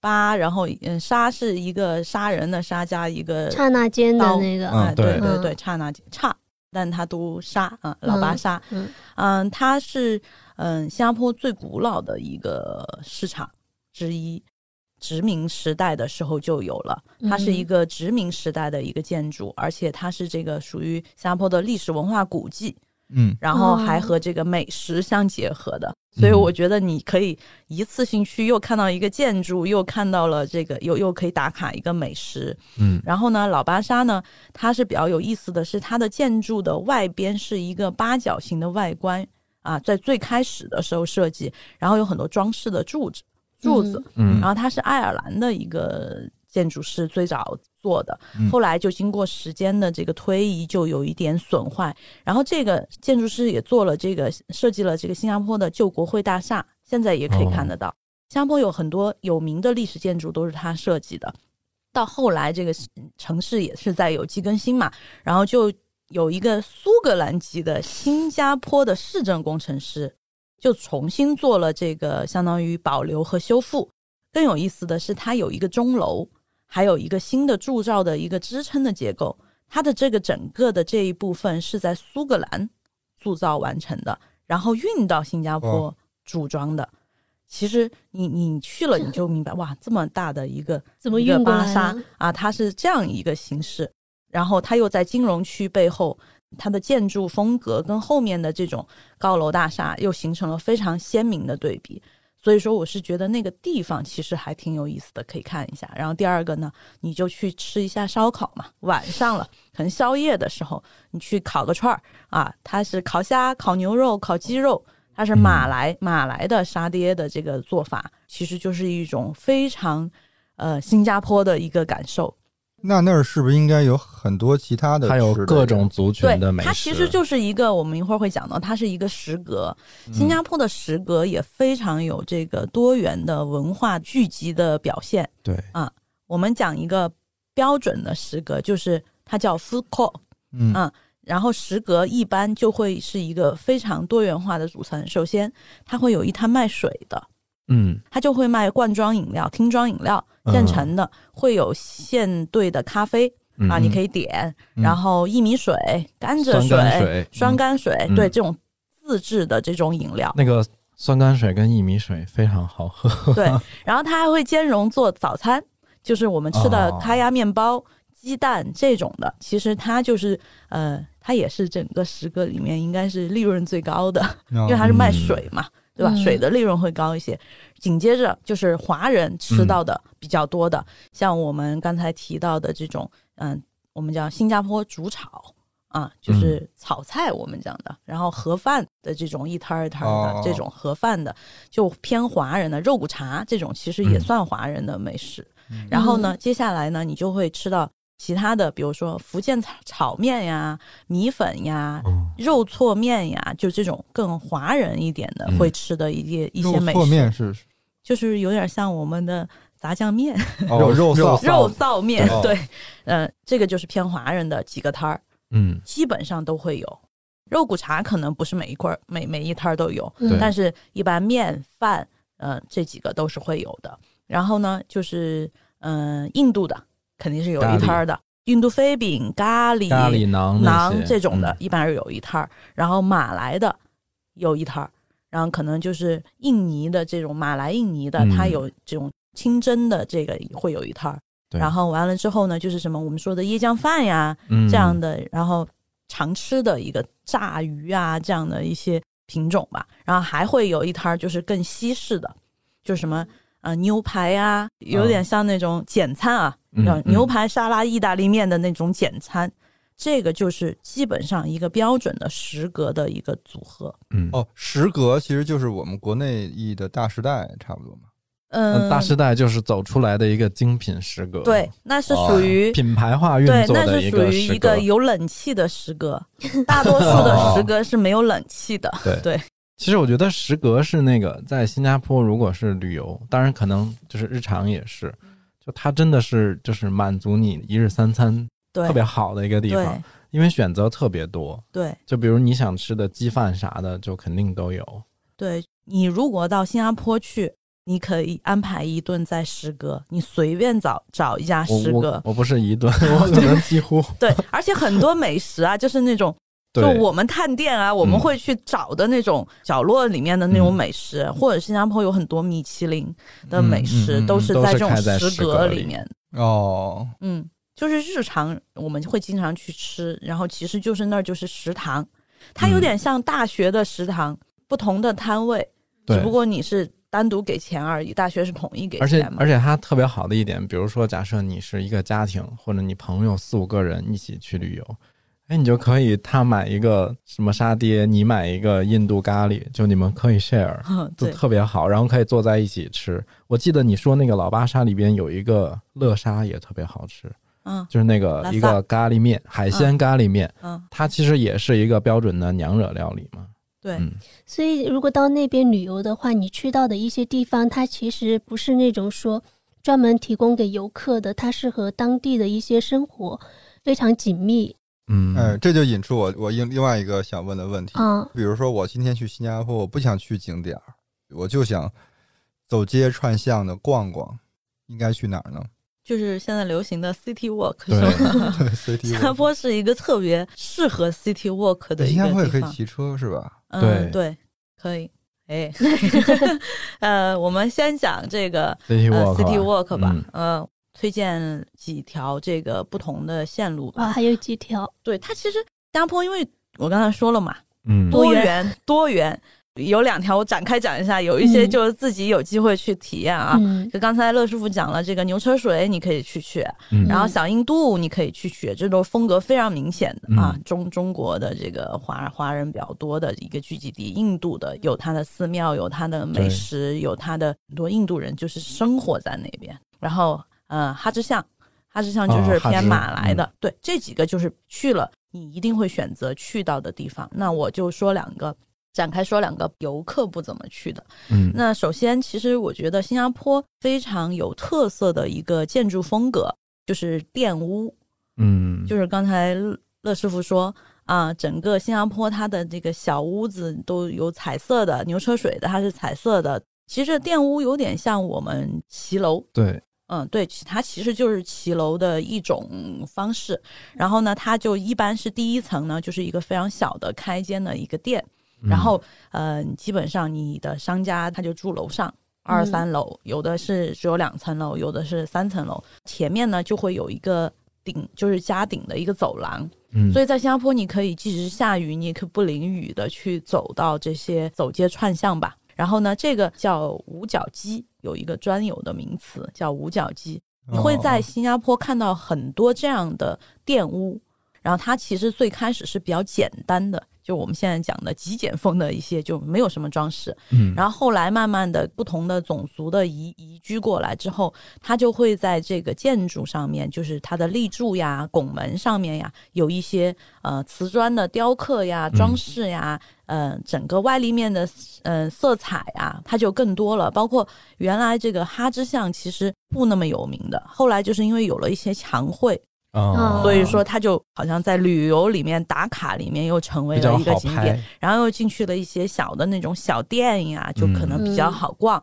巴，然后嗯杀是一个杀人的杀加一个刹那间的那个，嗯对对对，刹那间刹，但它读沙啊，老巴沙，嗯。嗯，它是嗯新加坡最古老的一个市场之一，殖民时代的时候就有了，它是一嗯个殖民时代的一个建筑，而且它是这个属于新加坡的历史文化古迹，嗯，然后还哦。和这个美食相结合的，所以嗯。我觉得你可以一次性去，又看到一个建筑，又看到了这个，又又可以打卡一个美食。嗯。然后呢，老巴沙呢，它是比较有意思的是，它的建筑的外边是一个八角形的外观啊，在最开始的时候设计，然后有很多装饰的柱子柱子，嗯。然后它是爱尔兰的一个建筑师最早做的嗯，后来就经过时间的这个推移，就有一点损坏。然后这个建筑师也做了这个设计了这个新加坡的旧国会大厦，现在也可以看得到。新加坡有很多有名的历史建筑都是他设计的。到后来，这个城市也是在有机更新嘛，然后就有一个苏格兰籍的新加坡的市政工程师，就重新做了这个相当于保留和修复。更有意思的是，它有一个钟楼，还有一个新的铸造的一个支撑的结构。它的这个整个的这一部分是在苏格兰铸造完成的，然后运到新加坡组装的。其实你你去了你就明白，哇，这么大的一个怎么一个巴沙？啊，它是这样一个形式，然后它又在金融区背后，它的建筑风格跟后面的这种高楼大厦又形成了非常鲜明的对比。所以说，我是觉得那个地方其实还挺有意思的，可以看一下。然后第二个呢，你就去吃一下烧烤嘛，晚上了，可能宵夜的时候，你去烤个串儿啊，它是烤虾、烤牛肉、烤鸡肉，它是马来、马来的沙爹的这个做法，其实就是一种非常呃新加坡的一个感受。那那儿是不是应该有很多其他的？还有各种族群的美，食，它其实就是一个，我们一会儿会讲到，它是一个食阁。嗯新加坡的食阁也非常有这个多元的文化聚集的表现。对，啊我们讲一个标准的食阁，就是它叫 food court，嗯嗯然后食阁一般就会是一个非常多元化的组成。首先，它会有一摊卖水的，嗯。它就会卖罐装饮料、听装饮料，现成的，会有现兑的咖啡嗯。啊，你可以点，嗯。然后薏米水、甘蔗水酸甘水，嗯。对这种自制的这种饮料，那个酸甘水跟薏米水非常好喝，对，然后它还会兼容做早餐，就是我们吃的哦。开鸭面包、鸡蛋这种的。其实它就是呃，它也是整个十个里面应该是利润最高的，因因为它是卖水嘛，对吧？嗯水的利润会高一些。紧接着就是华人吃到的比较多的，像我们刚才提到的这种，嗯，我们叫新加坡煮炒。啊，就是炒菜我们讲的，然后盒饭的这种一摊儿一摊儿的、哦这种盒饭的，就偏华人的肉骨茶这种，其实也嗯算华人的美食。然后呢，接下来呢，你就会吃到其他的，比如说福建炒炒面呀、米粉呀、嗯。肉挫面呀，就这种更华人一点的嗯。会吃的一些、一些肉错美食，面是。就是有点像我们的炸酱面、哦肉肉肉臊。肉臊面，对。嗯，呃，这个就是偏华人的几个摊儿，嗯。基本上都会有。肉骨茶可能不是每一块每每一摊儿都有，嗯。但是一般面饭，呃，这几个都是会有的。然后呢，就是嗯、呃印度的肯定是有一摊儿的，印度飞饼、咖喱、咖喱馕那馕这种的，嗯一般是有一摊儿。然后马来的有一摊儿，然后可能就是印尼的这种马来印尼的，嗯它有这种清蒸的这个会有一摊儿。然后完了之后呢，就是什么我们说的椰浆饭呀，嗯这样的，然后常吃的一个炸鱼啊，这样的一些品种吧。然后还会有一摊儿就是更西式的，就是什么呃牛排啊，有点像那种简餐啊，牛排沙拉意大利面的那种简餐。这个就是基本上一个标准的十格的一个组合。嗯，哦，十格其实就是我们国内译的大时代，差不多嘛。嗯，大时代就是走出来的一个精品十格，对，那是属于、品牌化运对，作那是属的个十格于一个。有冷气的十格，大多数的十格是没有冷气的。对对，其实我觉得石格是那个在新加坡，如果是旅游，当然可能就是日常也是，就它真的是就是满足你一日三餐对，特别好的一个地方，因为选择特别多。对就比如你想吃的鸡饭啥的，就肯定都有。对，你如果到新加坡去，你可以安排一顿在石格，你随便找找一家我我十格。我不是一顿，我可能几乎对，而且很多美食啊，就是那种就我们探店啊，我们嗯会去找的那种角落里面的那种嗯。美食，或者新加坡有很多米其林的嗯美食，嗯嗯都是是在这种开在十十格里面。哦，嗯，就是日常我们会经常去吃，然后其实就是那儿就是食堂，它有嗯。点像大学的食堂，不同的摊位，只不。过你是单独给钱而已，大学是统一给而且钱。而且它特别好的一点，比如说假设你是一个家庭，或者你朋友四五个人一起去旅游，哎，你就可以他买一个什么沙爹，你买一个印度咖喱，就你们可以 share，就，特别好，然后可以坐在一起吃。我记得你说那个老巴沙里边有一个乐沙也特别好吃，嗯就是那个一个咖喱面，海鲜咖喱面，嗯，它其实也是一个标准的娘惹料理嘛。对，嗯，所以如果到那边旅游的话，你去到的一些地方，它其实不是那种说专门提供给游客的，它是和当地的一些生活非常紧密。嗯，哎，这就引出我我另另外一个想问的问题。嗯比如说，我今天去新加坡，我不想去景点儿，我就想走街串巷的逛逛，应该去哪儿呢就是现在流行的 City Walk 新加坡是一个特别适合 City Walk 的一新加个地方。坡也可以骑车是吧？嗯，对对，可以。哎，呃，我们先讲这个 City 呃 Walk 吧 City Walk 吧，嗯呃，推荐几条这个不同的线路吧。啊。还有几条，对，它其实新加坡，因为我刚才说了嘛，嗯，多元元多元，有两条我展开讲一下，有一些嗯就是自己有机会去体验啊。嗯就刚才乐师傅讲了，这个牛车水你可以去去，嗯然后小印度你可以去去，这都是风格非常明显的啊。嗯中中国的这个华华人比较多的一个聚集地，印度的有它的寺庙，有它的美食，有它的很多印度人就是生活在那边。然后呃，哈芝巷，哈芝巷就是偏马来的，对，这几个就是去了你一定会选择去到的地方。那我就说两个。展开说两个游客不怎么去的，嗯，那首先，其实我觉得新加坡非常有特色的一个建筑风格就是电屋，嗯，就是刚才乐乐师傅说啊，整个新加坡它的这个小屋子都有彩色的，牛车水的它是彩色的。其实电屋有点像我们骑楼，对，嗯，对，其它其实就是骑楼的一种方式。然后呢，它就一般是第一层呢，就是一个非常小的开间的一个店，嗯然后呃，基本上你的商家他就住楼上。二嗯三楼，有的是只有两层楼，有的是三层楼。前面呢就会有一个顶，就是加顶的一个走廊。嗯，所以在新加坡，你可以即使是下雨，你也可以不淋雨的去走到这些走街串巷吧。然后呢，这个叫五角鸡，有一个专有的名词叫五角鸡。你会在哦新加坡看到很多这样的店屋，然后它其实最开始是比较简单的，就我们现在讲的极简风的一些，就没有什么装饰。嗯，然后后来慢慢的，不同的种族的移移居过来之后，它就会在这个建筑上面，就是它的立柱呀、拱门上面呀，有一些呃瓷砖的雕刻呀、装饰呀，呃，整个外立面的呃色彩呀，它就更多了。包括原来这个哈之巷其实不那么有名的，后来就是因为有了一些墙绘，哦，所以说它就好像在旅游里面打卡里面又成为了一个景点。然后又进去了一些小的那种小店呀，就可能比较好逛。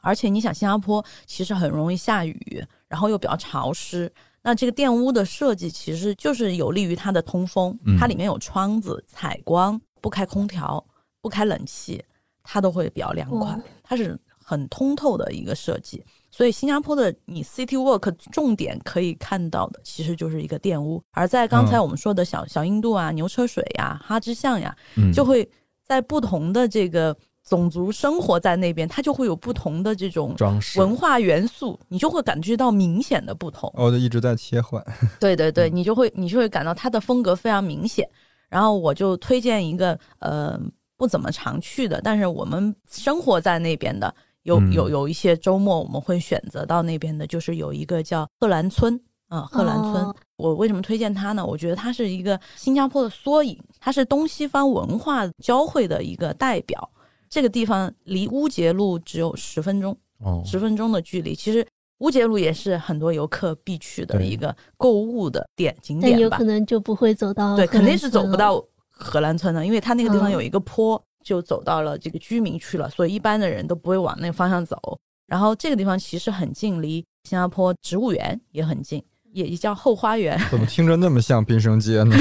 而且你想，新加坡其实很容易下雨，然后又比较潮湿。那这个店屋的设计其实就是有利于它的通风，嗯它里面有窗子、采光，不开空调、不开冷气，它都会比较凉快哦。它是很通透的一个设计。所以新加坡的你 City Walk 重点可以看到的，其实就是一个店屋。而在刚才嗯我们说的小小印度啊、牛车水呀、哈芝巷呀，嗯，就会在不同的这个种族生活在那边，它就会有不同的这种装饰文化元素，你就会感觉到明显的不同。哦，就一直在切换。对对对，嗯你就会你就会感到它的风格非常明显。然后我就推荐一个呃不怎么常去的，但是我们生活在那边的，有嗯有有一些周末我们会选择到那边的，就是有一个叫贺兰村。啊、贺兰村，哦我为什么推荐它呢？我觉得它是一个新加坡的缩影，它是东西方文化交汇的一个代表。这个地方离乌节路只有十分钟，哦，十分钟的距离。其实乌节路也是很多游客必去的一个购物的点景点吧但有可。能就不会走到对，肯定是走。不到荷兰村的，因为它那个地方嗯有一个坡，就走到了这个居民区了，所以一般的人都不会往那个方向走。然后这个地方其实很近，离新加坡植物园也很近，也也叫后花园。怎么听着那么像滨生街呢？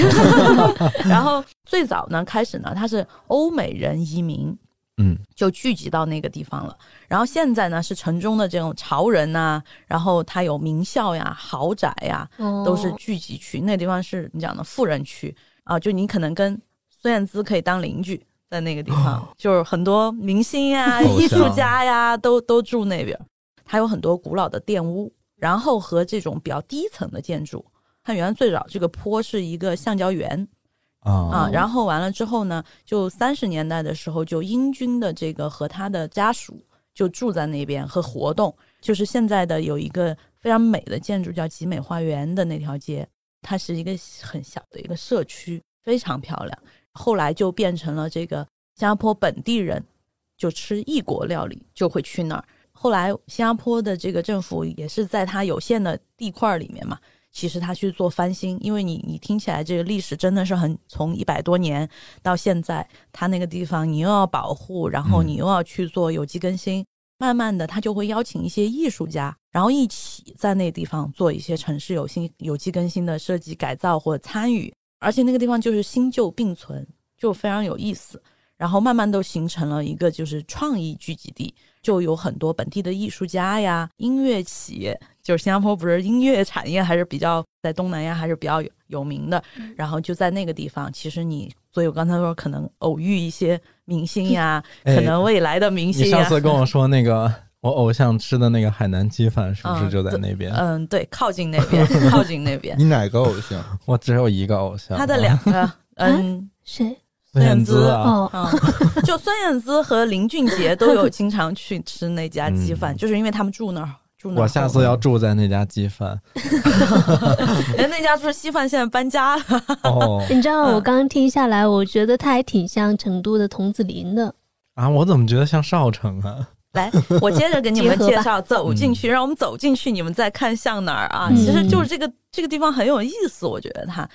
然后最早呢，开始呢，它是欧美人移民，嗯，就聚集到那个地方了。然后现在呢，是城中的这种潮人呐、然后它有名校呀、豪宅呀，哦都是聚集区。那地方是你讲的富人区啊，就你可能跟孙燕姿可以当邻居，在那个地方，就是很多明星呀、艺术家呀，都都住那边。它有很多古老的店屋，然后和这种比较低层的建筑。它原来最早这个坡是一个橡胶园，啊啊，然后完了之后呢，就三十年代的时候，就英军的这个和他的家属就住在那边和活动，就是现在的有一个非常美的建筑叫集美花园的那条街，它是一个很小的一个社区，非常漂亮。后来就变成了这个新加坡本地人就吃异国料理就会去那儿。后来新加坡的这个政府也是在它有限的地块里面嘛，其实他去做翻新，因为你你听起来这个历史真的是很从一百多年到现在，它那个地方你又要保护，然后嗯你又要去做有机更新，慢慢的他就会邀请一些艺术家，然后一起在那地方做一些城市有新有机更新的设计改造或参与，而且那个地方就是新旧并存，就非常有意思。然后慢慢都形成了一个就是创意聚集地，就有很多本地的艺术家呀、音乐企业，就是新加坡不是音乐产业还是比较在东南亚还是比较有有名的，然后就在那个地方，其实你，所以我刚才说可能偶遇一些明星呀，哎可能未来的明星呀，上次跟我说那个我偶像吃的那个海南鸡饭，是不是嗯就在那边？嗯，对，靠近那边，靠近那边，你哪个偶像？我只有一个偶像，他的两个，嗯，谁？孙燕姿啊，哦，嗯，就孙燕姿和林俊杰都有经常去吃那家鸡饭，嗯就是因为他们住那儿。住那儿我下次要住在那家鸡饭人那家不是稀饭，现在搬家了。哦你知道嗯我刚刚听下来，我觉得他还挺像成都的童子林的。啊！我怎么觉得像少城啊？来，我接着给你们介绍走进去，让我们走进去，你们再看向哪儿啊？嗯。其实就是这个这个地方很有意思，我觉得它，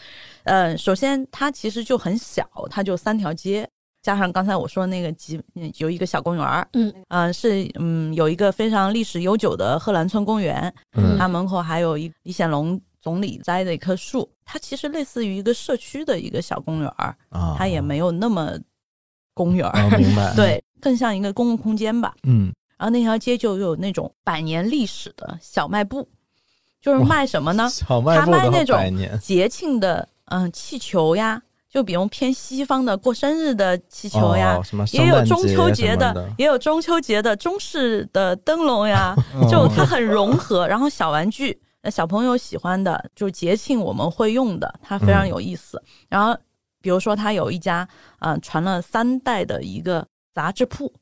呃，首先它其实就很小，它就三条街，加上刚才我说那个几有一个小公园儿，嗯。呃，是嗯有一个非常历史悠久的贺兰村公园，嗯。它门口还有一李显龙总理栽的一棵树，它其实类似于一个社区的一个小公园儿，啊，它也没有那么公园儿，哦，明白，，对，更像一个公共空间吧。嗯，然后那条街就有那种百年历史的小卖部，就是卖什么呢？小卖部他卖那种，节庆的嗯气球呀，就比如偏西方的过生日的气球呀，哦、什么也有中秋节节的，也有中秋节的中式的灯笼呀，就哦它很融合。然后小玩具，那小朋友喜欢的，就是节庆我们会用的，它非常有意思。然后比如说，他有一家嗯、呃传了三代的一个杂志铺，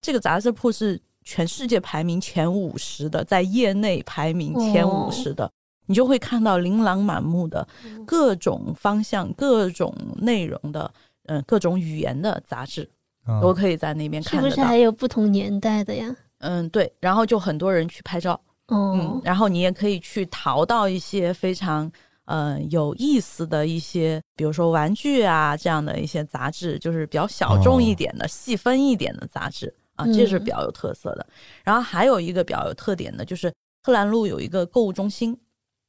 这个杂志铺是全世界排名前五十的，在业内排名前五十的。你就会看到琳琅满目的各种方向、各种内容的，嗯、各种语言的杂志啊都可以在那边看得到。是不是还有不同年代的呀？嗯，对，然后就很多人去拍照，嗯哦，，然后你也可以去淘到一些非常呃有意思的一些，比如说玩具啊这样的一些杂志，就是比较小众一点的、细分一点的杂志啊，这是嗯比较有特色的。然后还有一个比较有特点的，就是荷兰路有一个购物中心，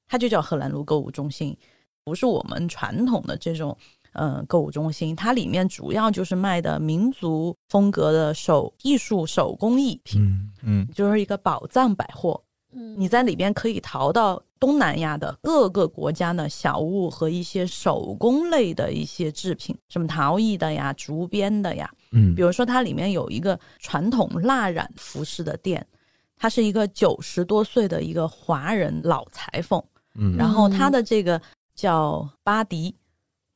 它就叫荷兰路购物中心，不是我们传统的这种。嗯，购物中心它里面主要就是卖的民族风格的手艺术手工艺品，嗯嗯，就是一个宝藏百货。嗯。你在里边可以淘到东南亚的各个国家的小物和一些手工类的一些制品，什么陶艺的呀、竹编的呀。嗯。比如说，它里面有一个传统蜡染服饰的店，它是一个九十多岁的一个华人老裁缝，嗯。然后他的这个叫巴迪，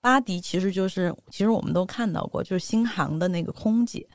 巴迪其实就是其实我们都看到过，就是新航的那个空姐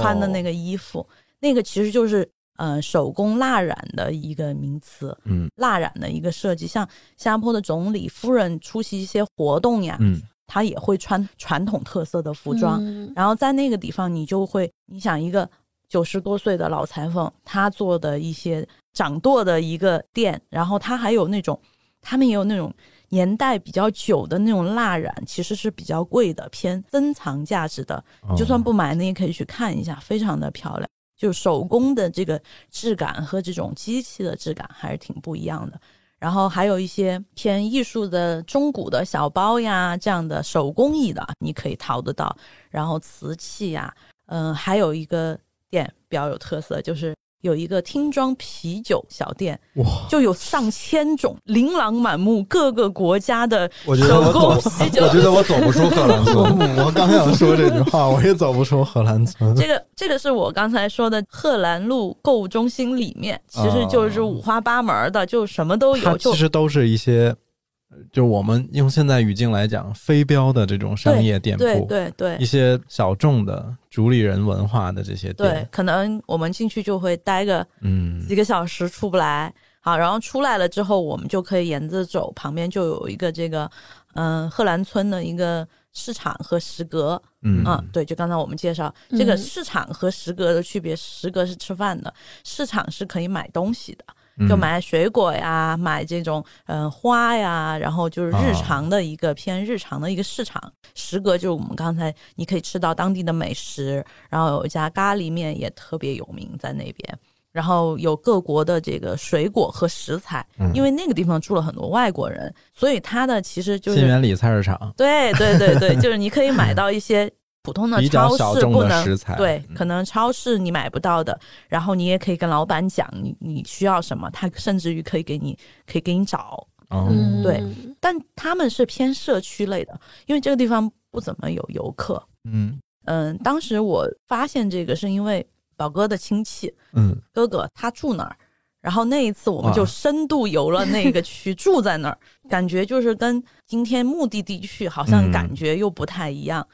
穿的那个个衣服，那个其实就是呃手工蜡染的一个名词，嗯蜡染的一个设计。像新加坡的总理夫人出席一些活动呀，嗯她也会穿传统特色的服装，嗯然后在那个地方，你就会，你想一个九十多岁的老裁缝，他做的一些掌舵的一个店，然后他还有那种，他们也有那种年代比较久的那种蜡染，其实是比较贵的，偏珍藏价值的。哦就算不买，你也可以去看一下，非常的漂亮。就手工的这个质感和这种机器的质感还是挺不一样的。然后还有一些偏艺术的中古的小包呀，这样的手工艺的，你可以淘得到。然后瓷器呀，嗯、还有一个店比较有特色，就是有一个听装啤酒小店，哇，就有上千种，琳琅满目，各个国家的我觉得手我走，工啤酒我觉得我走不出荷兰村。我刚想说这句话，我也走不出荷兰村。这个这个是我刚才说的贺兰路购物中心里面，其实就是五花八门的，就什么都有。就其实都是一些，呃就我们用现在语境来讲，非标的这种商业店铺，对对对一些小众的主理人文化的这些店对，，可能我们进去就会待个嗯几个小时出不来。好，然后出来了之后，我们就可以沿着走，旁边就有一个这个，嗯、贺兰村的一个市场和食阁。嗯啊，对，就刚才我们介绍这个嗯市场和食阁的区别，食阁是吃饭的，市场是可以买东西的。嗯就买水果呀，买这种嗯、呃花呀，然后就是日常的一个、偏日常的一个市场。食阁就是我们刚才你可以吃到当地的美食，然后有一家咖喱面也特别有名在那边。然后有各国的这个水果和食材，嗯因为那个地方住了很多外国人，所以它的其实就是新源里菜市场对对对对，就是你可以买到一些普通的超市不能食材，对，嗯可能超市你买不到的，然后你也可以跟老板讲你你需要什么，他甚至于可以给你可以给你找，哦嗯对但他们是偏社区类的，因为这个地方不怎么有游客。嗯嗯，当时我发现这个是因为宝哥的亲戚嗯哥哥他住那儿。然后那一次我们就深度游了那个区，住在那儿，感觉就是跟今天目的地去好像嗯感觉又不太一样。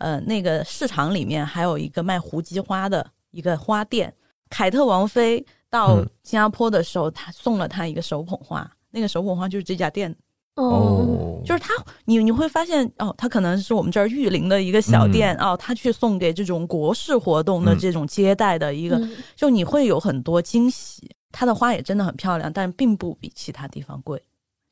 呃，那个市场里面还有一个卖胡姬花的一个花店。凯特王妃到嗯。新加坡的时候，她送了她一个手捧花，那个手捧花就是这家店，哦，哦，就是他，你你会发现哦，他可能是我们这儿玉林的一个小店、嗯哦，他去送给这种国事活动的嗯。这种接待的一个，嗯。就你会有很多惊喜。它的花也真的很漂亮，但并不比其他地方贵，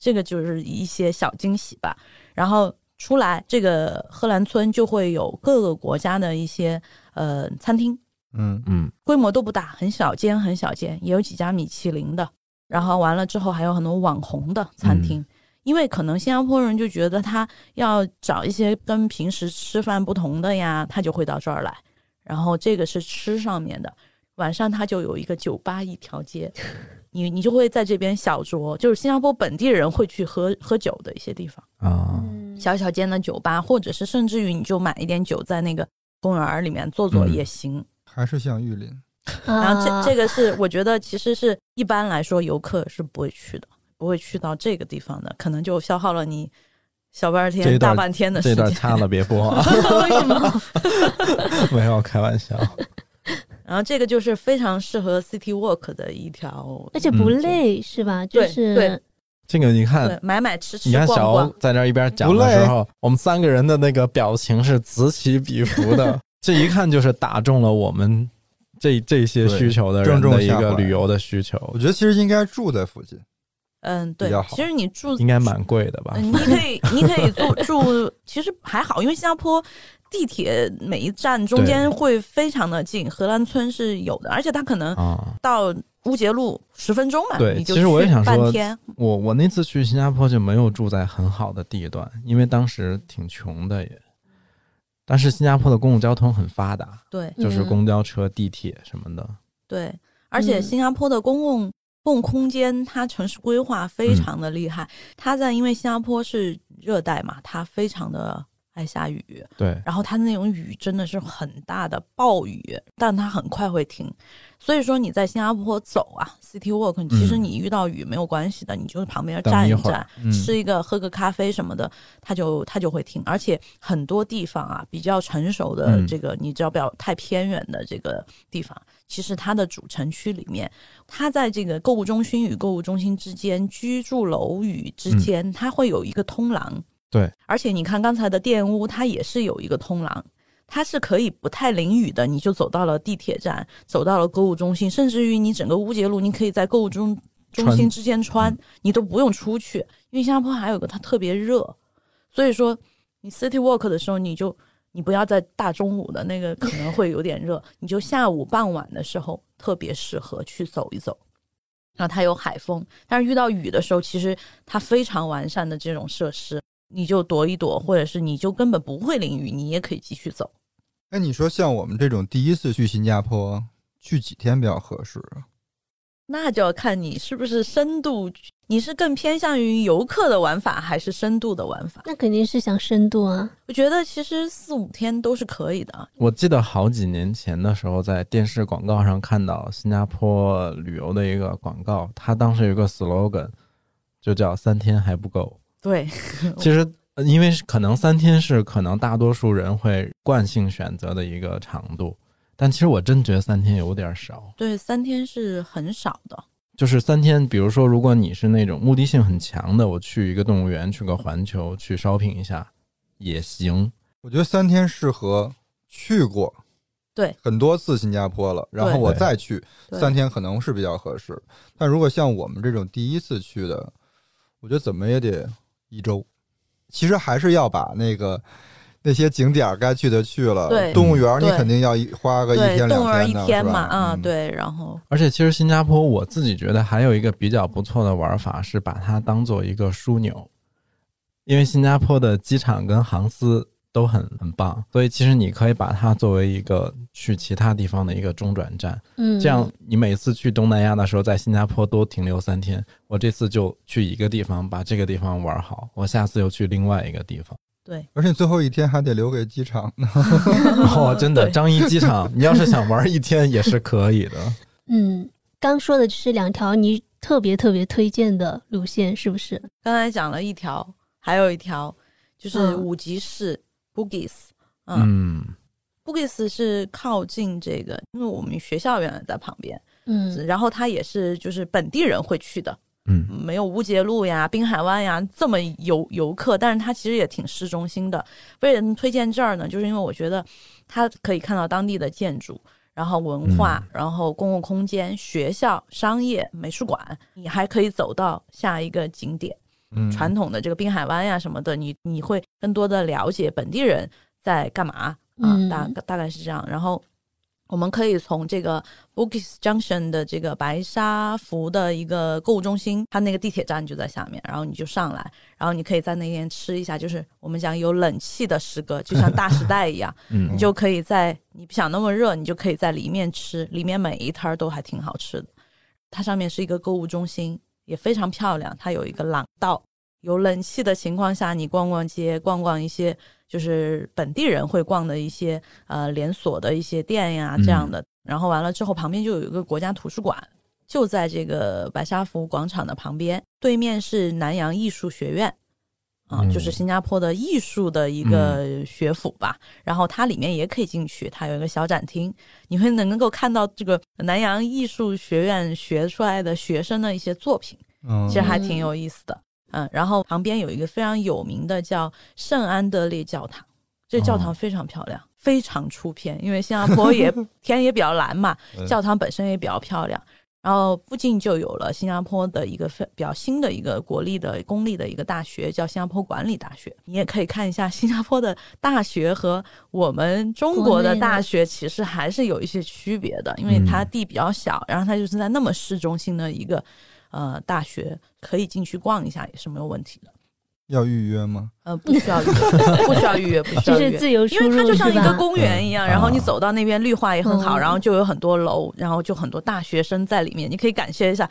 这个就是一些小惊喜吧。然后出来这个荷兰村就会有各个国家的一些呃餐厅，嗯。嗯。规模都不大，很小间很小间，也有几家米其林的。然后完了之后还有很多网红的餐厅，因为可能新加坡人就觉得他要找一些跟平时吃饭不同的呀，他就会到这儿来。然后这个是吃上面的，晚上他就有一个酒吧一条街，你你就会在这边小酌，就是新加坡本地人会去喝喝酒的一些地方，啊，嗯小小间的酒吧，或者是甚至于你就买一点酒在那个公园里面坐坐嗯也行。还是像玉林。然后啊这这个是我觉得其实是一般来说游客是不会去的，不会去到这个地方的，可能就消耗了你小半天、大半天的时间。这段掐了别播啊，为什么？没有开玩笑。然后这个就是非常适合 city walk 的一条，而且不嗯累是吧？就对是对这个你看，，买买吃吃你看小欧。在那一边讲的时候，我们三个人的那个表情是此起彼伏的，这一看就是打中了我们这这些需求的人的一个旅游的需求我，觉得其实应该住在附近。嗯，对其实你住应该蛮贵的吧？嗯，你可以，你可以住住，其实还好，因为新加坡地铁每一站中间会非常的近，荷兰村是有的，而且它可能啊，到乌节路十分钟嘛，对你就其实我也想说半天，我我那次去新加坡就没有住在很好的地段，因为当时挺穷的也。但是新加坡的公共交通很发达，对就是嗯公交车、地铁什么的。对，而且嗯新加坡的公共公共空间它城市规划非常的厉害。它在因为新加坡是热带嘛，它非常的爱下雨，对，然后它那种雨真的是很大的暴雨，但它很快会停。所以说你在新加坡走啊，City Walk，其实你遇到雨没有关系的，你就是旁边站一站，嗯吃一个喝个咖啡什么的，它就它就会停。而且很多地方啊，比较成熟的嗯这个，你只要不要太偏远的这个地方，其实它的主城区里面，它在这个购物中心与购物中心之间，居住楼宇之间，它会有一个通廊。对，而且你看刚才的电屋，它也是有一个通廊。它是可以不太淋雨的，你就走到了地铁站，走到了购物中心，甚至于你整个乌节路，你可以在购物中中心之间穿，你都不用出去，因为新加坡还有个它特别热，所以说你 city walk 的时候，你就你不要在大中午的那个可能会有点热，你就下午傍晚的时候特别适合去走一走。然后它有海风，但是遇到雨的时候，其实它非常完善的这种设施，你就躲一躲，或者是你就根本不会淋雨，你也可以继续走。哎，你说像我们这种第一次去新加坡，去几天比较合适啊？那就要看你是不是深度，你是更偏向于游客的玩法，还是深度的玩法？那肯定是想深度啊。我觉得其实四五天都是可以的。我记得好几年前的时候，在电视广告上看到新加坡旅游的一个广告，它当时有个 slogan，就叫“三天还不够对，”。其实，呃因为可能三天是可能大多数人会惯性选择的一个长度，但其实我真觉得三天有点少。对，三天是很少的。就是三天，比如说，如果你是那种目的性很强的，我去一个动物园，去个环球，去 shopping 一下也行。我觉得三天适合去过对很多次新加坡了，然后我再去三天可能是比较合适。但如果像我们这种第一次去的，我觉得怎么也得一周。其实还是要把那个那些景点儿该去的去了，对。动物园儿你肯定要一花个一，天两动物园一的天吧啊，嗯，对，然后而且，其实新加坡我自己觉得还有一个比较不错的玩法是把它当做一个枢纽，因为新加坡的机场跟航司都很很棒，所以其实你可以把它作为一个去其他地方的一个中转站。嗯，这样，你每次去东南亚的时候，在新加坡多停留三天。我这次就去一个地方，把这个地方玩好，我下次又去另外一个地方。对，而且最后一天还得留给机场呢。哦，真的，对张一机场，你要是想玩一天也是可以的。嗯，刚说的就是两条你特别特别推荐的路线，是不是？刚才讲了一条，还有一条就是嗯五级市 Bugis，嗯嗯 Bugis 是靠近这个，因为我们学校原来在旁边，嗯然后它也是就是本地人会去的，嗯没有乌节路呀、滨海湾呀这么游游客，但是它其实也挺市中心的。为什么推荐这儿呢？就是因为我觉得它可以看到当地的建筑，然后文化，然后公共空间、学校、商业、美术馆，你还可以走到下一个景点。嗯，传统的这个滨海湾呀什么的，你你会更多的了解本地人在干嘛啊，嗯大大概是这样。然后我们可以从这个 Bugis Junction 的这个白沙湖的一个购物中心，它那个地铁站就在下面，然后你就上来，然后你可以在那边吃一下，就是我们讲有冷气的食阁，就像大时代一样，嗯你就可以在你不想那么热，你就可以在里面吃，里面每一摊儿都还挺好吃的。它上面是一个购物中心，也非常漂亮。它有一个廊道，有冷气的情况下，你逛逛街，逛逛一些就是本地人会逛的一些呃连锁的一些店呀嗯这样的。然后完了之后，旁边就有一个国家图书馆，就在这个白沙湖广场的旁边，对面是南洋艺术学院。啊，嗯就是新加坡的艺术的一个学府吧，然后它里面也可以进去，它有一个小展厅，你会能够看到这个南洋艺术学院学出来的学生的一些作品，嗯其实还挺有意思的。嗯，然后旁边有一个非常有名的叫圣安德烈教堂，这教堂哦非常漂亮，非常出片，因为新加坡也 天也比较蓝嘛，嗯教堂本身也比较漂亮。然后附近就有了新加坡的一个非比较新的一个国立的公立的一个大学，叫新加坡管理大学。你也可以看一下新加坡的大学和我们中国的大学其实还是有一些区别的，因为它地比较小，然后它就是在那么市中心的一个呃大学，可以进去逛一下也是没有问题的。要预约吗？呃，不需要预约，不需要预约，不需要预约。就是自由因为它就像一个？公园一样，嗯然后你啊走到那边绿化也很好，嗯然后就有很多楼，然后就很多大学生在里面，你可以感谢一下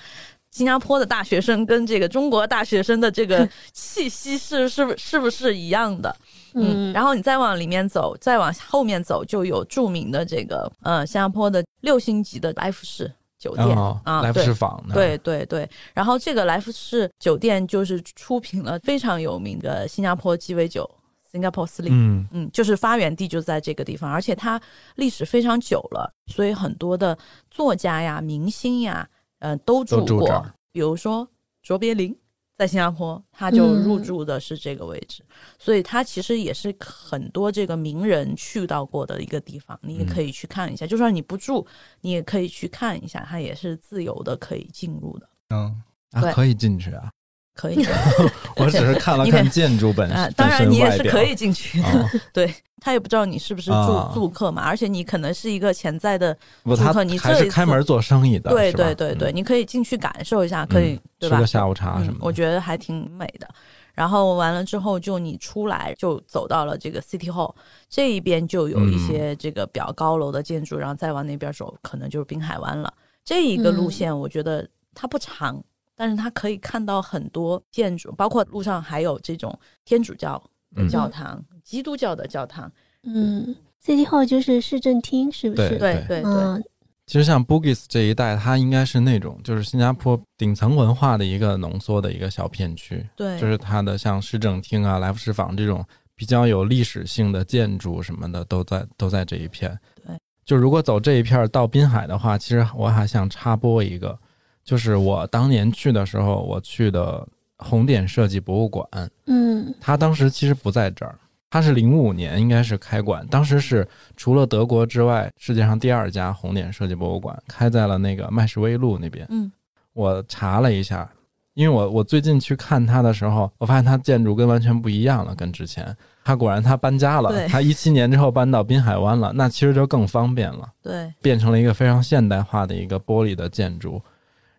新加坡的大学生跟这个中国大学生的这个气息是是不是不是一样的？嗯，然后你再往里面走，再往后面走，就有著名的这个呃新加坡的六星级的来福士酒店、哦啊，来福士坊的对对对，然后这个来福士酒店就是出品了非常有名的新加坡鸡尾酒 Singapore Sling。嗯嗯，就是发源地就在这个地方，而且它历史非常久了，所以很多的作家呀、明星呀，呃，都住过。住比如说卓别林在新加坡，他就入嗯住的是这个位置，所以它其实也是很多这个名人去到过的一个地方，你也可以去看一下。就算你不住，你也可以去看一下，它也是自由的可以进入的，嗯，对。啊，可以进去啊！可以的。我只是看了看建筑本啊，本当然身外表你也是可以进去的，哦 对他也不知道你是不是住、啊住客嘛，而且你可能是一个潜在的，住，客你还这是开门做生意的，对对对对，嗯你可以进去感受一下，可以、嗯对吧？吃个下午茶什么的。嗯我觉得还挺美的。然后完了之后，就你出来就走到了这个 City Hall 这一边，就有嗯一些这个比较高楼的建筑，然后再往那边走，可能就是滨海湾了。这一个路线，我觉得它不长，但是他可以看到很多建筑，包括路上还有这种天主教的嗯。教堂、基督教的教堂。嗯，City Hall 就是市政厅，是不是？对对。对对，嗯。其实像 Bugis 这一带，它应该是那种就是新加坡顶层文化的一个浓缩的一个小片区，对，就是它的像市政厅啊、来福士坊这种比较有历史性的建筑什么的，都在都在这一片。对，就如果走这一片儿到滨海的话，其实我还想插播一个，就是我当年去的时候，我去的红点设计博物馆，嗯它当时其实不在这儿，它是零五年应该是开馆，当时是除了德国之外，世界上第二家红点设计博物馆，开在了那个麦士威路那边。嗯我查了一下，因为我我最近去看它的时候，我发现它建筑跟完全不一样了，跟之前。它果然它搬家了对，它一七年之后搬到滨海湾了，那其实就更方便了。对，变成了一个非常现代化的一个玻璃的建筑。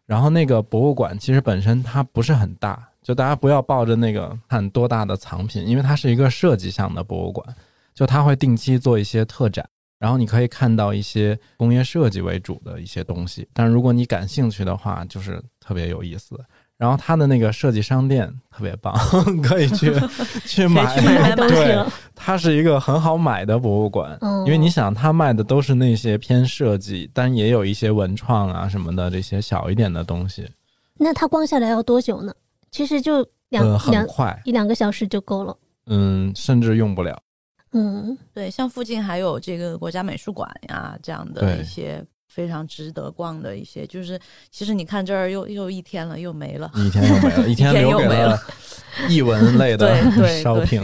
然后那个博物馆其实本身它不是很大，就大家不要抱着那个看多大的藏品，因为它是一个设计项的博物馆，就它会定期做一些特展，然后你可以看到一些工业设计为主的一些东西。但如果你感兴趣的话，就是特别有意思。然后它的那个设计商店特别棒，可以去 去买去买买东西。它是一个很好买的博物馆，嗯因为你想，它卖的都是那些偏设计，但也有一些文创啊什么的这些小一点的东西，那它逛下来要多久呢？其实就两、呃，很两快，一两个小时就够了。嗯，甚至用不了。嗯对，像附近还有这个国家美术馆呀，这样的一些非常值得逛的一些，就是其实你看这儿又又一天了，又没了。一天又没了，一天天留给了又没了 译文类的对对 烧瓶。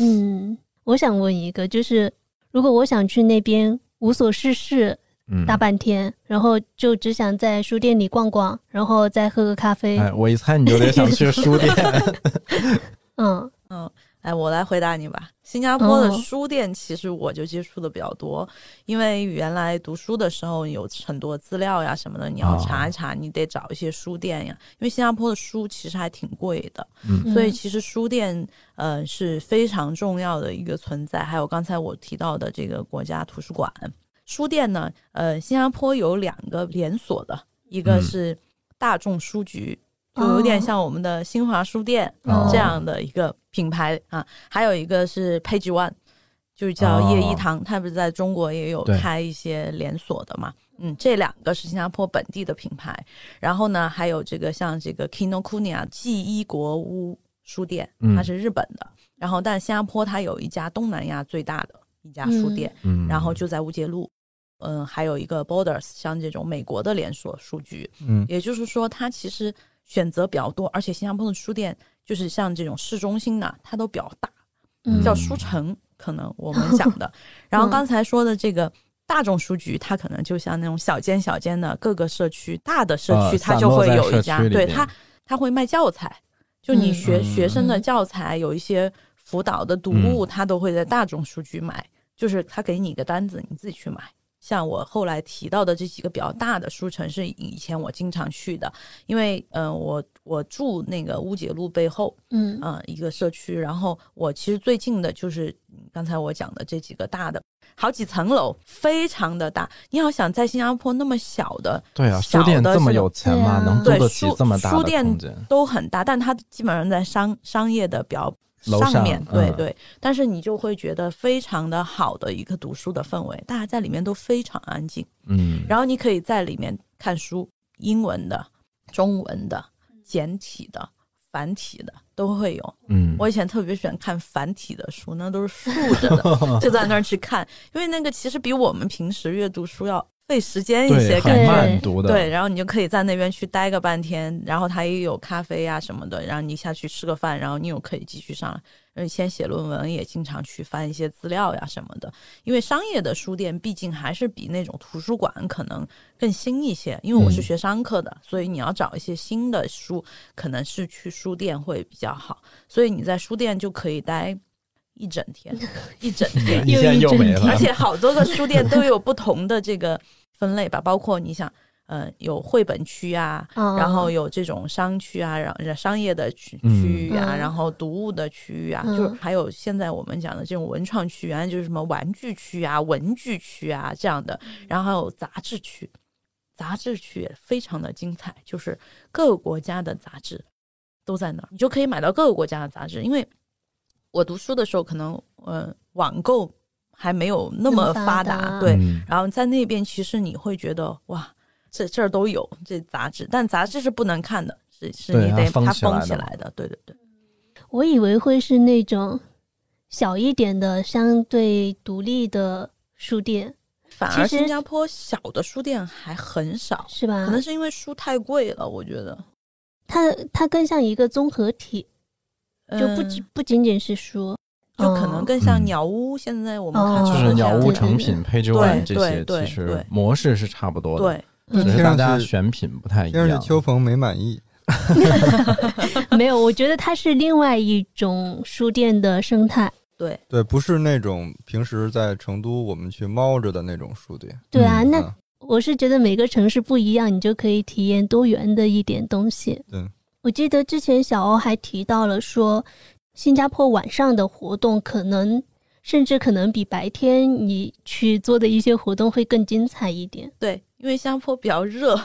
嗯，我想问一个，就是如果我想去那边无所事事嗯，大半天，然后就只想在书店里逛逛，然后再喝个咖啡，哎，我一猜你就得想去书店。嗯嗯，哎，我来回答你吧。新加坡的哦书店其实我就接触的比较多，因为原来读书的时候有很多资料呀什么的，你要哦查一查，你得找一些书店呀。因为新加坡的书其实还挺贵的，嗯所以其实书店呃是非常重要的一个存在。还有刚才我提到的这个国家图书馆，书店呢，呃，新加坡有两个连锁的，一个嗯是大众书局，就有点哦像我们的新华书店。哦这样的一个品牌啊，还有一个是 Page One，就是叫叶一堂，它不是在中国也有开一些连锁的嘛？嗯，这两个是新加坡本地的品牌。然后呢，还有这个像这个 Kinokuniya 记一国屋书店，嗯它是日本的。然后，但新加坡它有一家东南亚最大的一家书店，嗯，然后就在乌节路。嗯，还有一个 Borders，像这种美国的连锁书局，嗯也就是说，它其实选择比较多，而且新加坡的书店就是像这种市中心的，它都比较大，嗯叫书城，可能我们讲的。然后刚才说的这个大众书局，它可能就像那种小间小间的各个社区，大的社区呃它就会有一家，对它它会卖教材，就你学、嗯学生的教材，有一些辅导的读物，它都会在大众书局买，就是他给你一个单子，你自己去买。像我后来提到的这几个比较大的书城是以前我经常去的，因为嗯、呃我我住那个乌节路背后，嗯啊、一个社区，然后我其实最近的就是嗯刚才我讲的这几个大的，好几层楼，非常的大。你要想在新加坡那么小的对啊，小书店这么有钱吗？啊能租对得起书这么大的书店空间？都很大，但它基本上在商商业的比较楼上面，对嗯对。但是你就会觉得非常的好的一个读书的氛围，大家在里面都非常安静，嗯，然后你可以在里面看书，英文的、中文的、简体的、繁体的都会有。嗯，我以前特别喜欢看繁体的书，那都是竖着的，就在那儿去看，因为那个其实比我们平时阅读书要费时间一些感觉。慢读的，对，然后你就可以在那边去待个半天，然后他也有咖啡呀、什么的，然后你下去吃个饭，然后你又可以继续上来。而以前写论文也经常去翻一些资料呀什么的，因为商业的书店毕竟还是比那种图书馆可能更新一些。因为我是嗯学商科的，所以你要找一些新的书，可能是去书店会比较好。所以你在书店就可以待一整天，一整天，又没了，而且好多个书店都有不同的这个分类吧，包括你想，呃，有绘本区啊，哦。然后有这种商区啊，然后商业的区嗯。区域啊，嗯。然后读物的区域啊，嗯。就是还有现在我们讲的这种文创区，原来就是什么玩具区啊、文具区啊这样的，然后还有杂志区，杂志区也非常的精彩，就是各个国家的杂志都在那儿，你就可以买到各个国家的杂志。因为我读书的时候，可能呃网购还没有那么发发达，对，嗯然后在那边其实你会觉得哇，这这儿都有这杂志，但杂志是不能看的，是是你得它封封起来的对对对。我以为会是那种小一点的、相对独立的书店，反而其实新加坡小的书店还很少，是吧？可能是因为书太贵了，我觉得它它更像一个综合体，就不嗯仅不仅仅是书，就可能更像嗯鸟屋。现在我们哦看到就是鸟屋成品、Page 对 One 这些，其实模式是差不多的，只是大家选品不太一样。去秋鹏没满意，没有，我觉得它是另外一种书店的生态。对，对，不是那种平时在成都我们去猫着的那种书店。对啊，嗯那啊我是觉得每个城市不一样，你就可以体验多元的一点东西。对，我记得之前小欧还提到了说，新加坡晚上的活动可能甚至可能比白天你去做的一些活动会更精彩一点。对，因为新加坡比较热，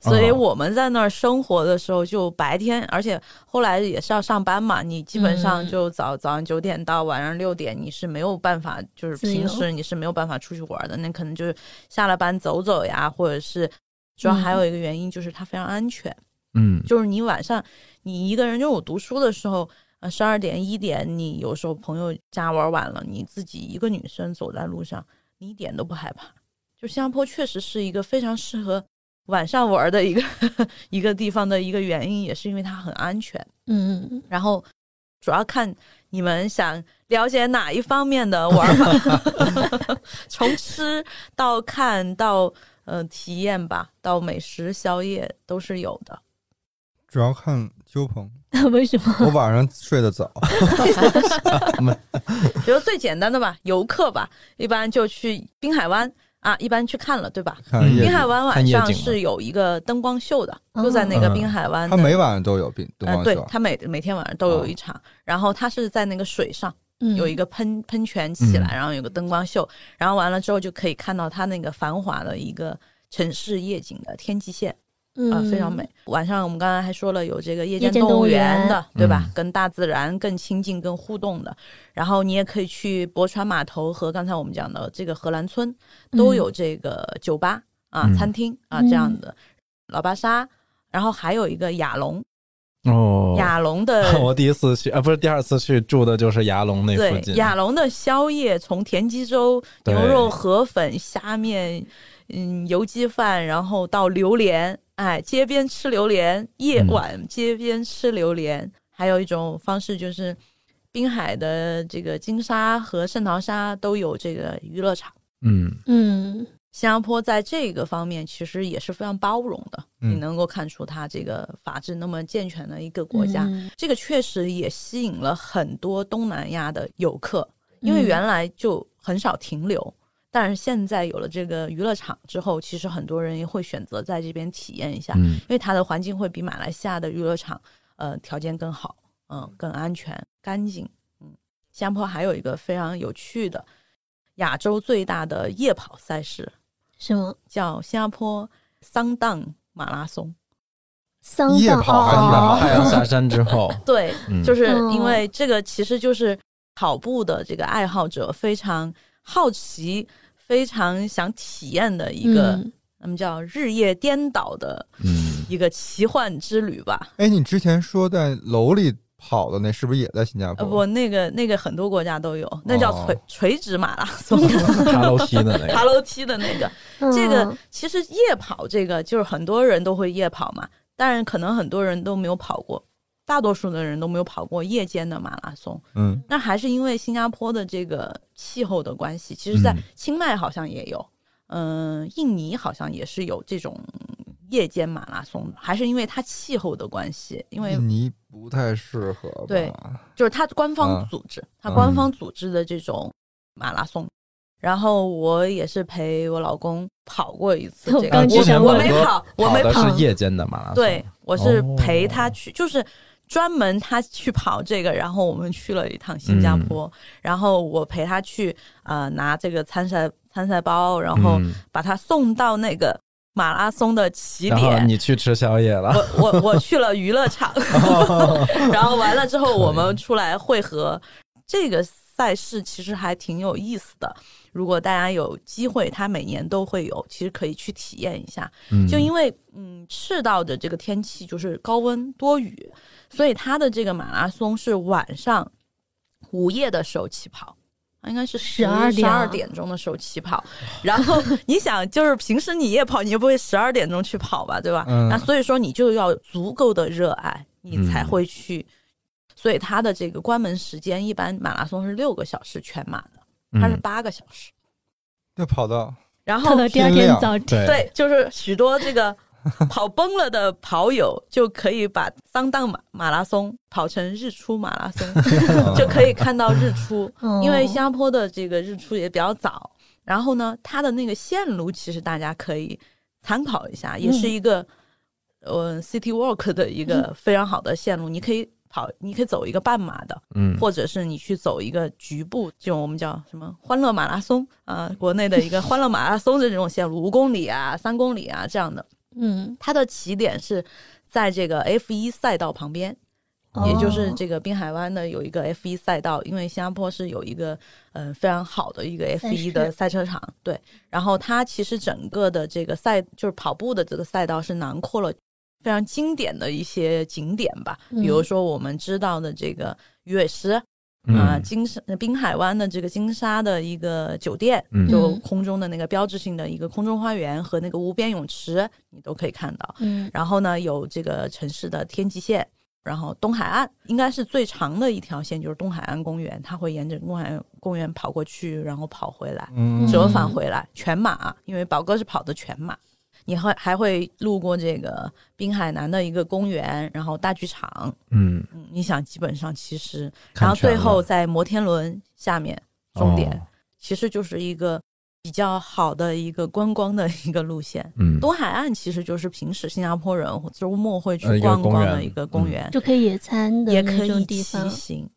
所以哦我们在那儿生活的时候就白天，而且后来也是要上班嘛，你基本上嗯。就早、早上九点到晚上六点，你是没有办法，就是平时你是没有办法出去玩的，那可能就是下了班走走呀，或者是主要还有一个原因就是它非常安全，嗯，就是你晚上你一个人，就是我读书的时候。呃，十二点一点，你有时候朋友家玩晚了，你自己一个女生走在路上，你一点都不害怕。就新加坡确实是一个非常适合晚上玩的一个 一个地方的一个原因，也是因为它很安全。嗯，然后主要看你们想了解哪一方面的玩法，从吃到看到呃体验吧，到美食宵夜都是有的。主要看秋鹏，为什么？我晚上睡得早，比如最简单的吧，游客吧，一般就去滨海湾啊，一般去看了，对吧？嗯看滨海湾看晚上是有一个灯光秀的，哦。就在那个嗯滨海湾的。他每晚上都有灯灯呃，光秀，，对它每每天晚上都有一场，然后它是在那个水上嗯。有一个喷喷泉起来，嗯。然后有个灯光秀，然后完了之后就可以看到它那个繁华的一个城市夜景的天际线啊、嗯非常美。晚上我们刚才还说了有这个夜间动物园园的，对吧？嗯跟大自然更亲近、更互动的。然后你也可以去博船码头和刚才我们讲的这个荷兰村都有这个酒吧啊、嗯餐厅啊嗯这样的。老巴沙，然后还有一个亚龙，哦，亚龙的 我第一次去啊，不是第二次去住的就是亚龙那附近。亚龙的宵夜，从田鸡粥、牛肉河粉、虾面、嗯油鸡饭，然后到榴莲，哎，街边吃榴莲，夜嗯晚街边吃榴莲。还有一种方式就是，滨海的这个金沙和圣淘沙都有这个娱乐场。嗯嗯新加坡在这个方面其实也是非常包容的，嗯你能够看出它这个法治那么健全的一个国家。嗯这个确实也吸引了很多东南亚的游客，因为嗯原来就很少停留。但是现在有了这个娱乐场之后，其实很多人也会选择在这边体验一下，嗯因为它的环境会比马来西亚的娱乐场呃条件更好，嗯，更安全、干净。嗯，新加坡还有一个非常有趣的亚洲最大的夜跑赛事，什么叫新加坡桑荡马拉松。夜跑还挺好哦 太阳下山之后，对，嗯就是嗯因为这个其实就是跑步的这个爱好者非常好奇、非常想体验的一个，嗯。那么叫日夜颠倒的嗯，一个奇幻之旅吧。哎，你之前说在楼里跑的那是不是也在新加呃，坡？不，那个那个很多国家都有，那叫哦垂、垂直马拉松，爬楼梯的那个，爬楼梯的那个。这个嗯其实夜跑这个就是很多人都会夜跑嘛，当然可能很多人都没有跑过，大多数的人都没有跑过夜间的马拉松。嗯，那还是因为新加坡的这个气候的关系，其实，在嗯。清迈好像也有，嗯、印尼好像也是有这种夜间马拉松的，还是因为它气候的关系，因为印尼不太适合？对就是它官方啊。组织，它官方组织的这种马拉松。然后我也是陪我老公跑过一次 我这个，我我没跑，我没的跑，是夜间的马拉松，对，我是哦陪他去，就是专门他去跑这个，然后我们去了一趟新加坡，然后我陪他去呃拿这个参赛参赛包，然后嗯把他送到那个马拉松的起点。你去吃宵夜了，我我我去了娱乐场，然后完了之后我们出来汇合。这个赛事其实还挺有意思的，如果大家有机会，它每年都会有，其实可以去体验一下。嗯就因为嗯赤道的这个天气就是高温多雨，所以它的这个马拉松是晚上午夜的时候起跑。啊应该是十12十点啊二点钟的时候起跑，然后你想，就是平时你夜跑，你也不会十二 点钟去跑吧，对吧？嗯那所以说你就要足够的热爱，你才嗯会去。所以它的这个关门时间，一般马拉松是六个小时全马的，它是嗯八个小时。要跑到然后到了第二天早对对，就是许多这个跑崩了的跑友 就可以把桑当马马拉松跑成日出马拉松，就可以看到日出。哦因为新加坡的这个日出也比较早，然后呢，它的那个线路其实大家可以参考一下，也是一个、呃 City Walk 的一个非常好的线路，你可以。跑，你可以走一个半马的，嗯，或者是你去走一个局部，这种我们叫什么欢乐马拉松啊、国内的一个欢乐马拉松的这种线路，五公里啊、三公里啊这样的。嗯，它的起点是在这个 F 一赛道旁边，哦也就是这个滨海湾的有一个 F 一赛道，因为新加坡是有一个嗯、呃非常好的一个 F 一的赛车场，对。然后它其实整个的这个赛就是跑步的这个赛道是囊括了非常经典的一些景点吧，嗯比如说我们知道的这个鱼尾狮。嗯啊，金沙滨海湾的这个金沙的一个酒店，嗯就嗯空中的那个标志性的一个空中花园和那个无边泳池，你都可以看到。嗯然后呢，有这个城市的天际线，然后东海岸应该是最长的一条线，就是东海岸公园，它会沿着东海岸公园跑过去，然后跑回来，嗯折返回来，全马，因为宝哥是跑的全马。你会还会路过这个滨海南的一个公园，然后大剧场，嗯，嗯，你想基本上其实，然后最后在摩天轮下面终点，哦其实就是一个比较好的一个观光的一个路线。嗯，东海岸其实就是平时新加坡人周末会去逛逛的一个公园，就可以野餐的也可以骑地方。行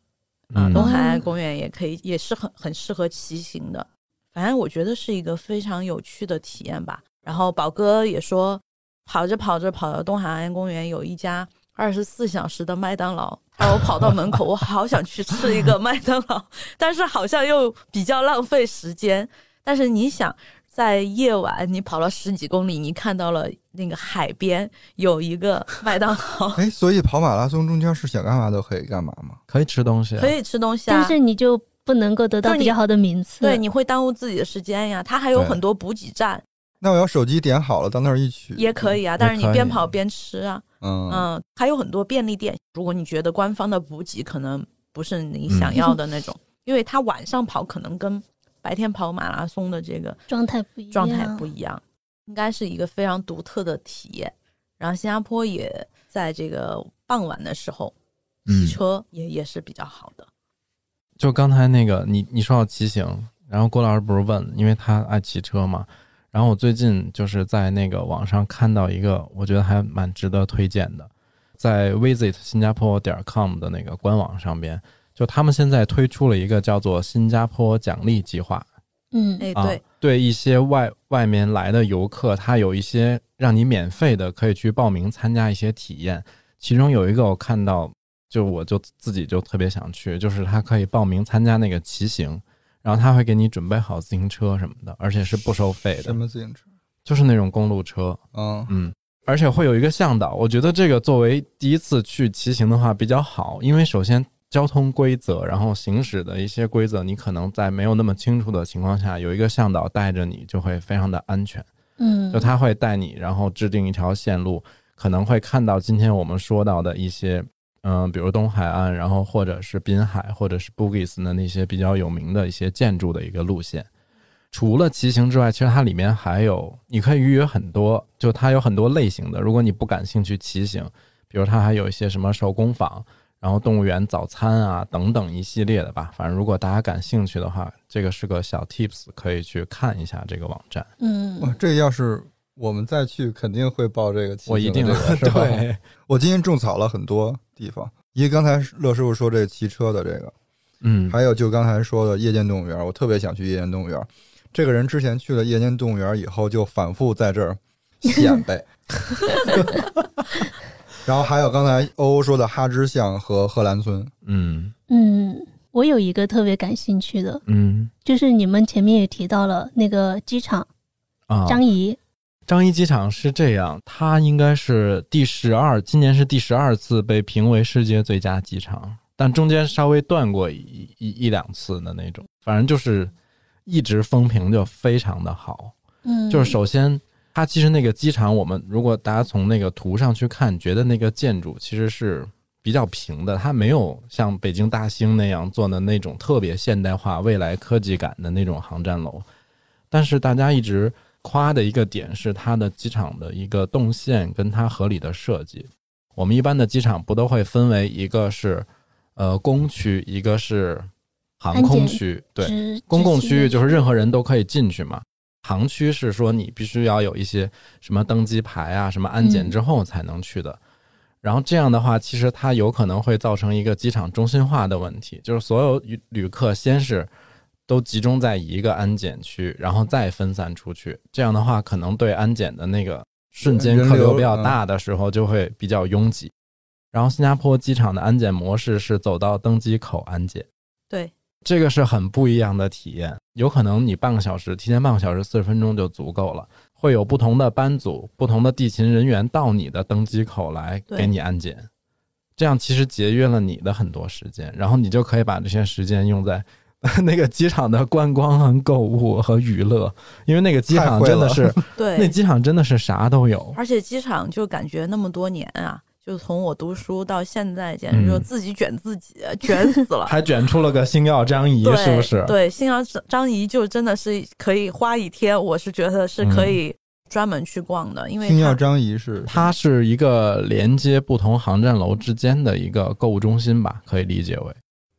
啊。嗯东海岸公园也可以，也是很很适合骑行的。反正我觉得是一个非常有趣的体验吧。然后宝哥也说，跑着跑着跑到东海岸公园有一家二十四小时的麦当劳，他说我跑到门口，我好想去吃一个麦当劳，但是好像又比较浪费时间。但是你想，在夜晚你跑了十几公里，你看到了那个海边有一个麦当劳，哎，所以跑马拉松中间是想干嘛都可以干嘛吗？可以吃东西啊，可以吃东西啊。但是你就不能够得到比较好的名次。对，你会耽误自己的时间呀。它还有很多补给站那我要手机点好了，到那儿一取也可以啊，但是你边跑边吃啊。嗯嗯，还有很多便利店。如果你觉得官方的补给可能不是你想要的那种，因为他晚上跑可能跟白天跑马拉松的这个状态不一样，状态不一样，应该是一个非常独特的体验。然后新加坡也在这个傍晚的时候，嗯骑车也也是比较好的。就刚才那个，你你说要骑行，然后郭老师不是问，因为他爱骑车嘛。然后我最近就是在那个网上看到一个，我觉得还蛮值得推荐的，在 visit 新加坡点 com 的那个官网上边，就他们现在推出了一个叫做新加坡奖励计划。嗯哎，啊对，，对一些外外面来的游客，他有一些让你免费的，可以去报名参加一些体验。其中有一个我看到，就我就自己就特别想去，就是他可以报名参加那个骑行，然后他会给你准备好自行车什么的，而且是不收费的什，么自行车？就是那种公路车，嗯，嗯，而且会有一个向导。我觉得这个作为第一次去骑行的话比较好，因为首先交通规则，然后行驶的一些规则，你可能在没有那么清楚的情况下，有一个向导带着你，就会非常的安全。嗯，就他会带你，然后制定一条线路，可能会看到今天我们说到的一些，嗯、比如东海岸，然后或者是滨海，或者是 Bugis 的那些比较有名的一些建筑的一个路线。除了骑行之外，其实它里面还有，你可以预约很多，就它有很多类型的。如果你不感兴趣骑行，比如它还有一些什么手工坊，然后动物园早餐啊等等一系列的吧。反正如果大家感兴趣的话，这个是个小 tips，可以去看一下这个网站。嗯哇，这要是我们再去，肯定会报这个骑行的我一定 对，我今天种草了很多地方，一个刚才乐师傅说这骑车的这个，嗯，还有就刚才说的夜间动物园，我特别想去夜间动物园。这个人之前去了夜间动物园以后，就反复在这儿显摆。然后还有刚才欧欧说的哈芝巷和贺兰村，嗯。嗯，我有一个特别感兴趣的，嗯。就是你们前面也提到了那个机场啊，张仪，张仪机场是这样，它应该是第十二，今年是第十二次被评为世界最佳机场，但中间稍微断过一一一两次的那种，反正就是一直风评就非常的好。嗯，就是首先，它其实那个机场，我们如果大家从那个图上去看，觉得那个建筑其实是比较平的，它没有像北京大兴那样做的那种特别现代化、未来科技感的那种航站楼。但是大家一直夸的一个点是它的机场的一个动线跟它合理的设计。我们一般的机场不都会分为一个是呃公区，一个是航空区，对，公共区域就是任何人人都可以进去嘛。航区是说你必须要有一些什么登机牌啊、什么安检之后才能去的。然后这样的话，其实它有可能会造成一个机场中心化的问题，就是所有旅旅客先是都集中在一个安检区，然后再分散出去。这样的话，可能对安检的那个瞬间客流比较大的时候就会比较拥挤。然后新加坡机场的安检模式是走到登机口安检。对，这个是很不一样的体验，有可能你半个小时提前半个小时四十分钟就足够了，会有不同的班组、不同的地勤人员到你的登机口来给你安检，这样其实节约了你的很多时间，然后你就可以把这些时间用在 那个机场的观光和购物和娱乐，因为那个机场真的是，对那，机场真的是啥都有。而且机场就感觉那么多年啊，就从我读书到现在，简直就嗯自己卷自己，卷死了。还卷出了个星耀张仪，是不是？对，星耀张张仪就真的是可以花一天，我是觉得是可以专门去逛的，因为星耀它张仪是它是一个连接不同航站楼之间的一个购物中心吧，可以理解为。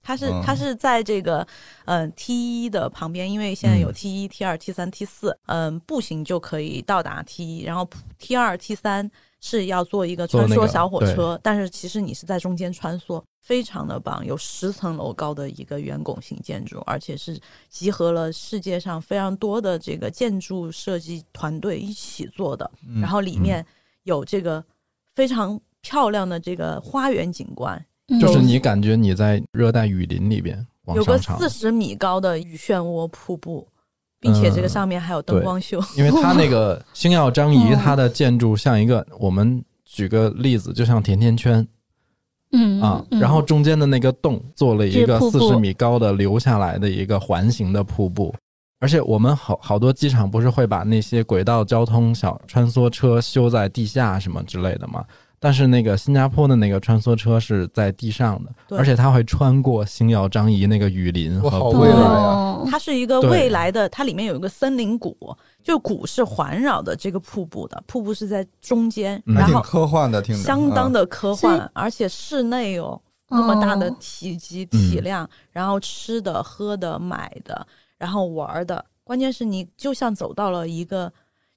它是嗯。它是在这个嗯、呃 T 一的旁边，因为现在有嗯。T 一、T 二、T 三、T 四，嗯，步行就可以到达 T 一，然后 T 二、T 三是要坐一个穿梭小火车，但是其实你是在中间穿梭，非常的棒，有十层楼高的一个圆拱形建筑，而且是集合了世界上非常多的这个建筑设计团队一起做的，嗯然后里面有这个非常漂亮的这个花园景观，嗯就是你感觉你在热带雨林里边有个四，十米高的雨漩涡瀑布，并且这个嗯上面还有灯光秀。因为它那个 星耀张仪，哦它的建筑像一个，我们举个例子，就像甜甜圈嗯啊，嗯然后中间的那个洞做了一个四十米高的留下来的一个环形的瀑布。而且我们好好多机场不是会把那些轨道交通小穿梭车修在地下什么之类的吗？但是那个新加坡的那个穿梭车是在地上的，而且它会穿过星耀张仪那个雨林和好瀑布。未来呀哦。它是一个未来的，它里面有一个森林谷，就谷是环绕的这个瀑布的，瀑布是在中间，嗯。然后科幻的，挺相当的科幻，而且室内哦那么大的哦体积嗯体量，然后吃的、喝的、买的，然后玩儿的。关键是你就像走到了一个，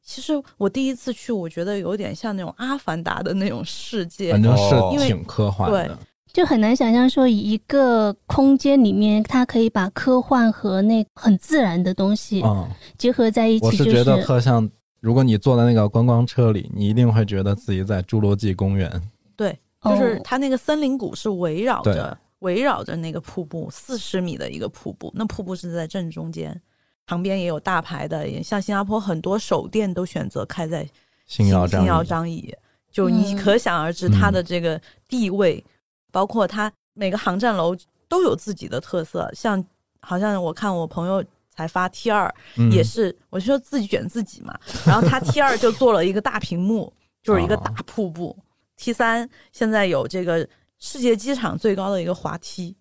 其实我第一次去，我觉得有点像那种阿凡达的那种世界反。正哦是挺科幻的。对就很难想象说一个空间里面，它可以把科幻和那很自然的东西嗯，结合在一起，就我是觉得特像，如果你坐在那个观光车里，你一定会觉得自己在侏罗纪公园。对，就是哦它那个森林谷是围绕对着围绕着那个瀑布，四十米的一个瀑布，那瀑布是在正中间，旁边也有大牌的，也像新加坡很多手店都选择开在新耀张星耀张仪，就你嗯可想而知它的这个地位，包括它每个航站楼都有自己的特色，像好像我看我朋友。才发 T 二嗯也是，我就说自己卷自己嘛。然后他 T 二就做了一个大屏幕，就是一个大哦瀑布。T 三现在有这个世界机场最高的一个滑梯，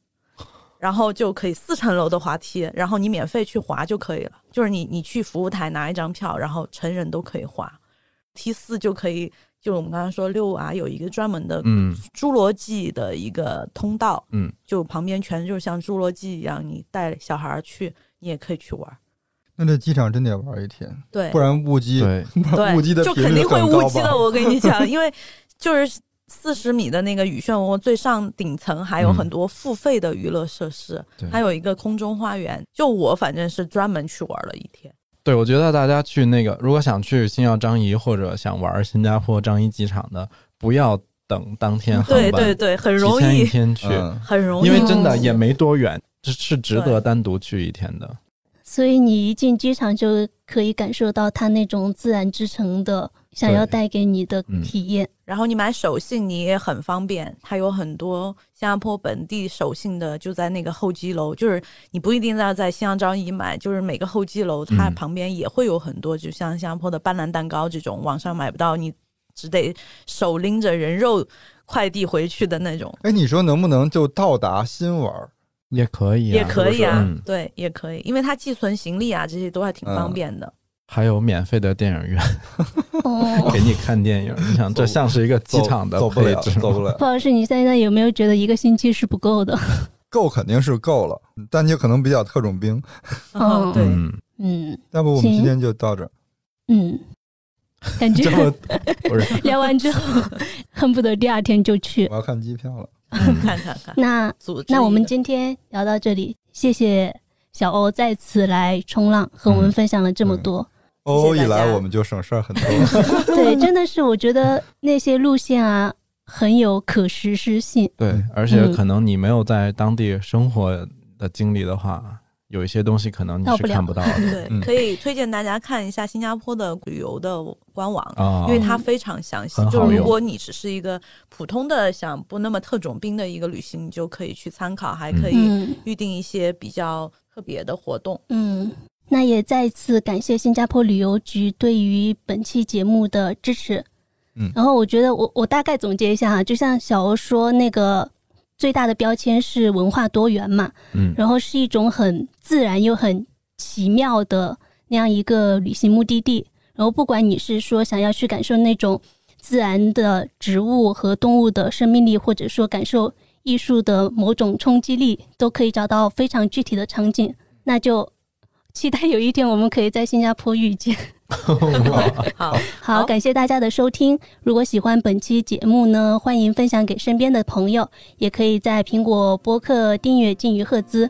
然后就可以四层楼的滑梯，然后你免费去滑就可以了。就是你你去服务台拿一张票，然后成人都可以滑。T 四就可以，就我们刚才说六娃有一个专门的嗯侏罗纪的一个通道，嗯，就旁边全就是像侏罗纪一样，你带小孩儿去，你也可以去玩。那这机场真得玩一天，对，不然误机，对，对，误机的就肯定会误机的。我跟你讲，因为就是四十米的那个雨漩涡最上顶层还有嗯很多付费的娱乐设施，对还有一个空中花园。就我反正是专门去玩了一天。对，我觉得大家去那个，如果想去星耀张仪或者想玩新加坡张仪机场的，不要等当天航班，对对对，很容提前一，天去，嗯，很容易，因为真的也没多远，这是值得单独去一天的。所以你一进机场就可以感受到它那种自然之城的想要带给你的嗯体验。然后你买手信你也很方便，它有很多新加坡本地手信的，就在那个候机楼，就是你不一定要在新疆张仪买，就是每个候机楼它嗯旁边也会有很多，就像新加坡的斑斓蛋糕这种，网上买不到，你只得手拎着人肉快递回去的那种，哎，你说能不能就到达新玩儿？也可以、啊，也可以啊，嗯对，也可以，因为它寄存行李啊这些都还挺方便的。还有免费的电影院哦，给你看电影。你想，这像是一个机场的走不了，配置吗走不了，不好意思，你现在有没有觉得一个星期是不够的？够肯定是够了，但你可能比较特种兵。哦对，嗯，嗯要不我们今天就到这儿。嗯，感觉聊完之后恨不得第二天就去我。要看机票了。看看看，那那我们今天聊到这里，谢谢小欧再次来冲浪，和我们嗯分享了这么多。欧欧一来，我们就省事儿很多。对，真的是我觉得那些路线啊很有可实施性。对，而且嗯可能你没有在当地生活的经历的话，有一些东西可能你是看不到的 对，嗯可以推荐大家看一下新加坡的旅游的官网。啊。因为它非常详细就如果你只是一个普通的想不那么特种兵的一个旅行，你就可以去参考，还可以嗯预定一些比较特别的活动。嗯，那也再次感谢新加坡旅游局对于本期节目的支持。嗯然后我觉得我我大概总结一下哈，就像小欧说，那个最大的标签是文化多元嘛，嗯然后是一种很自然又很奇妙的那样一个旅行目的地。然后不管你是说想要去感受那种自然的植物和动物的生命力，或者说感受艺术的某种冲击力，都可以找到非常具体的场景。那就期待有一天我们可以在新加坡遇见。好，好，感谢大家的收听。如果喜欢本期节目呢，欢迎分享给身边的朋友，也可以在苹果播客订阅金鱼赫兹。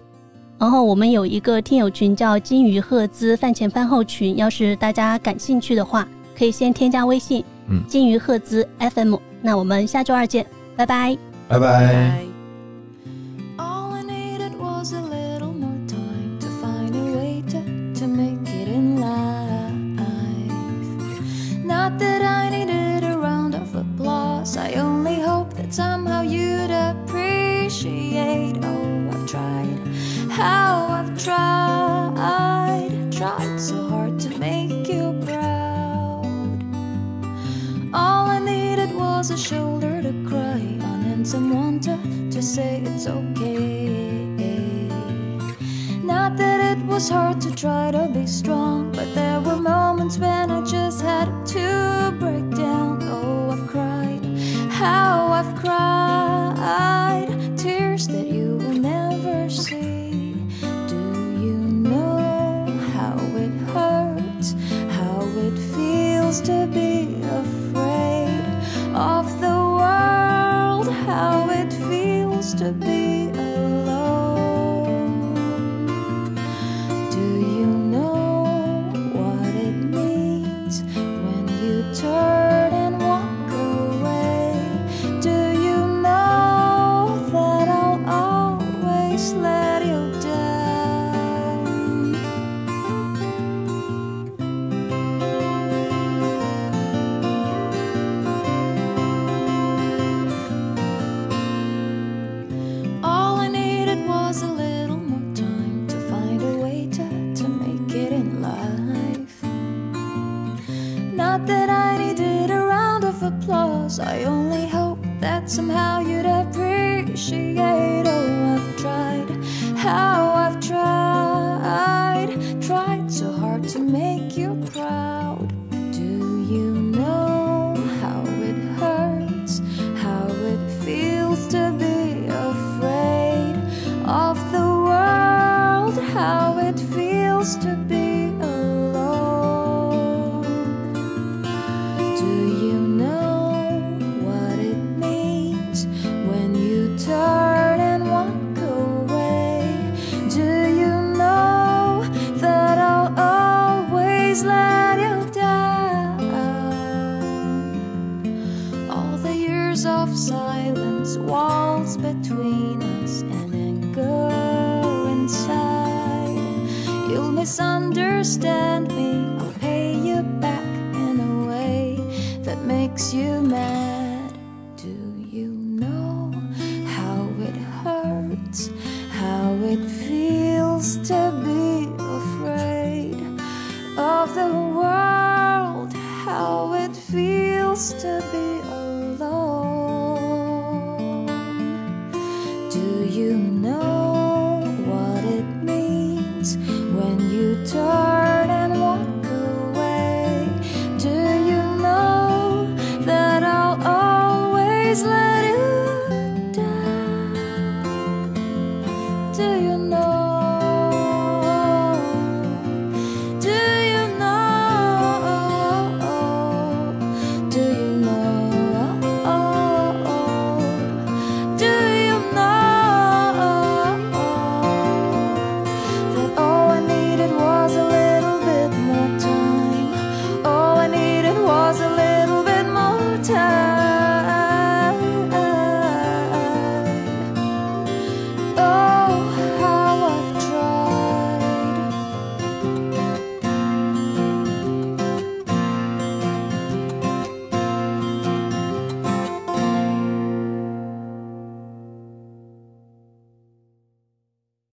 然后我们有一个听友群叫金鱼赫兹饭前饭后群，要是大家感兴趣的话，可以先添加微信，嗯金鱼赫兹 FM。那我们下周二见，拜拜。拜拜。Life. Not that I needed a round of applause, I only hope that somehow you'd appreciate. Oh, I've tried, how I've tried, tried so hard to make you proud. All I needed was a shoulder to cry on and someone to, to say it's okay thought that it was hard to try to be strong, but there were moments when I just had to break down. Oh, I've cried, how I've cried, tears that you will never see. Do you know how it hurts, how it feels to be afraid of the world, how it feels to be?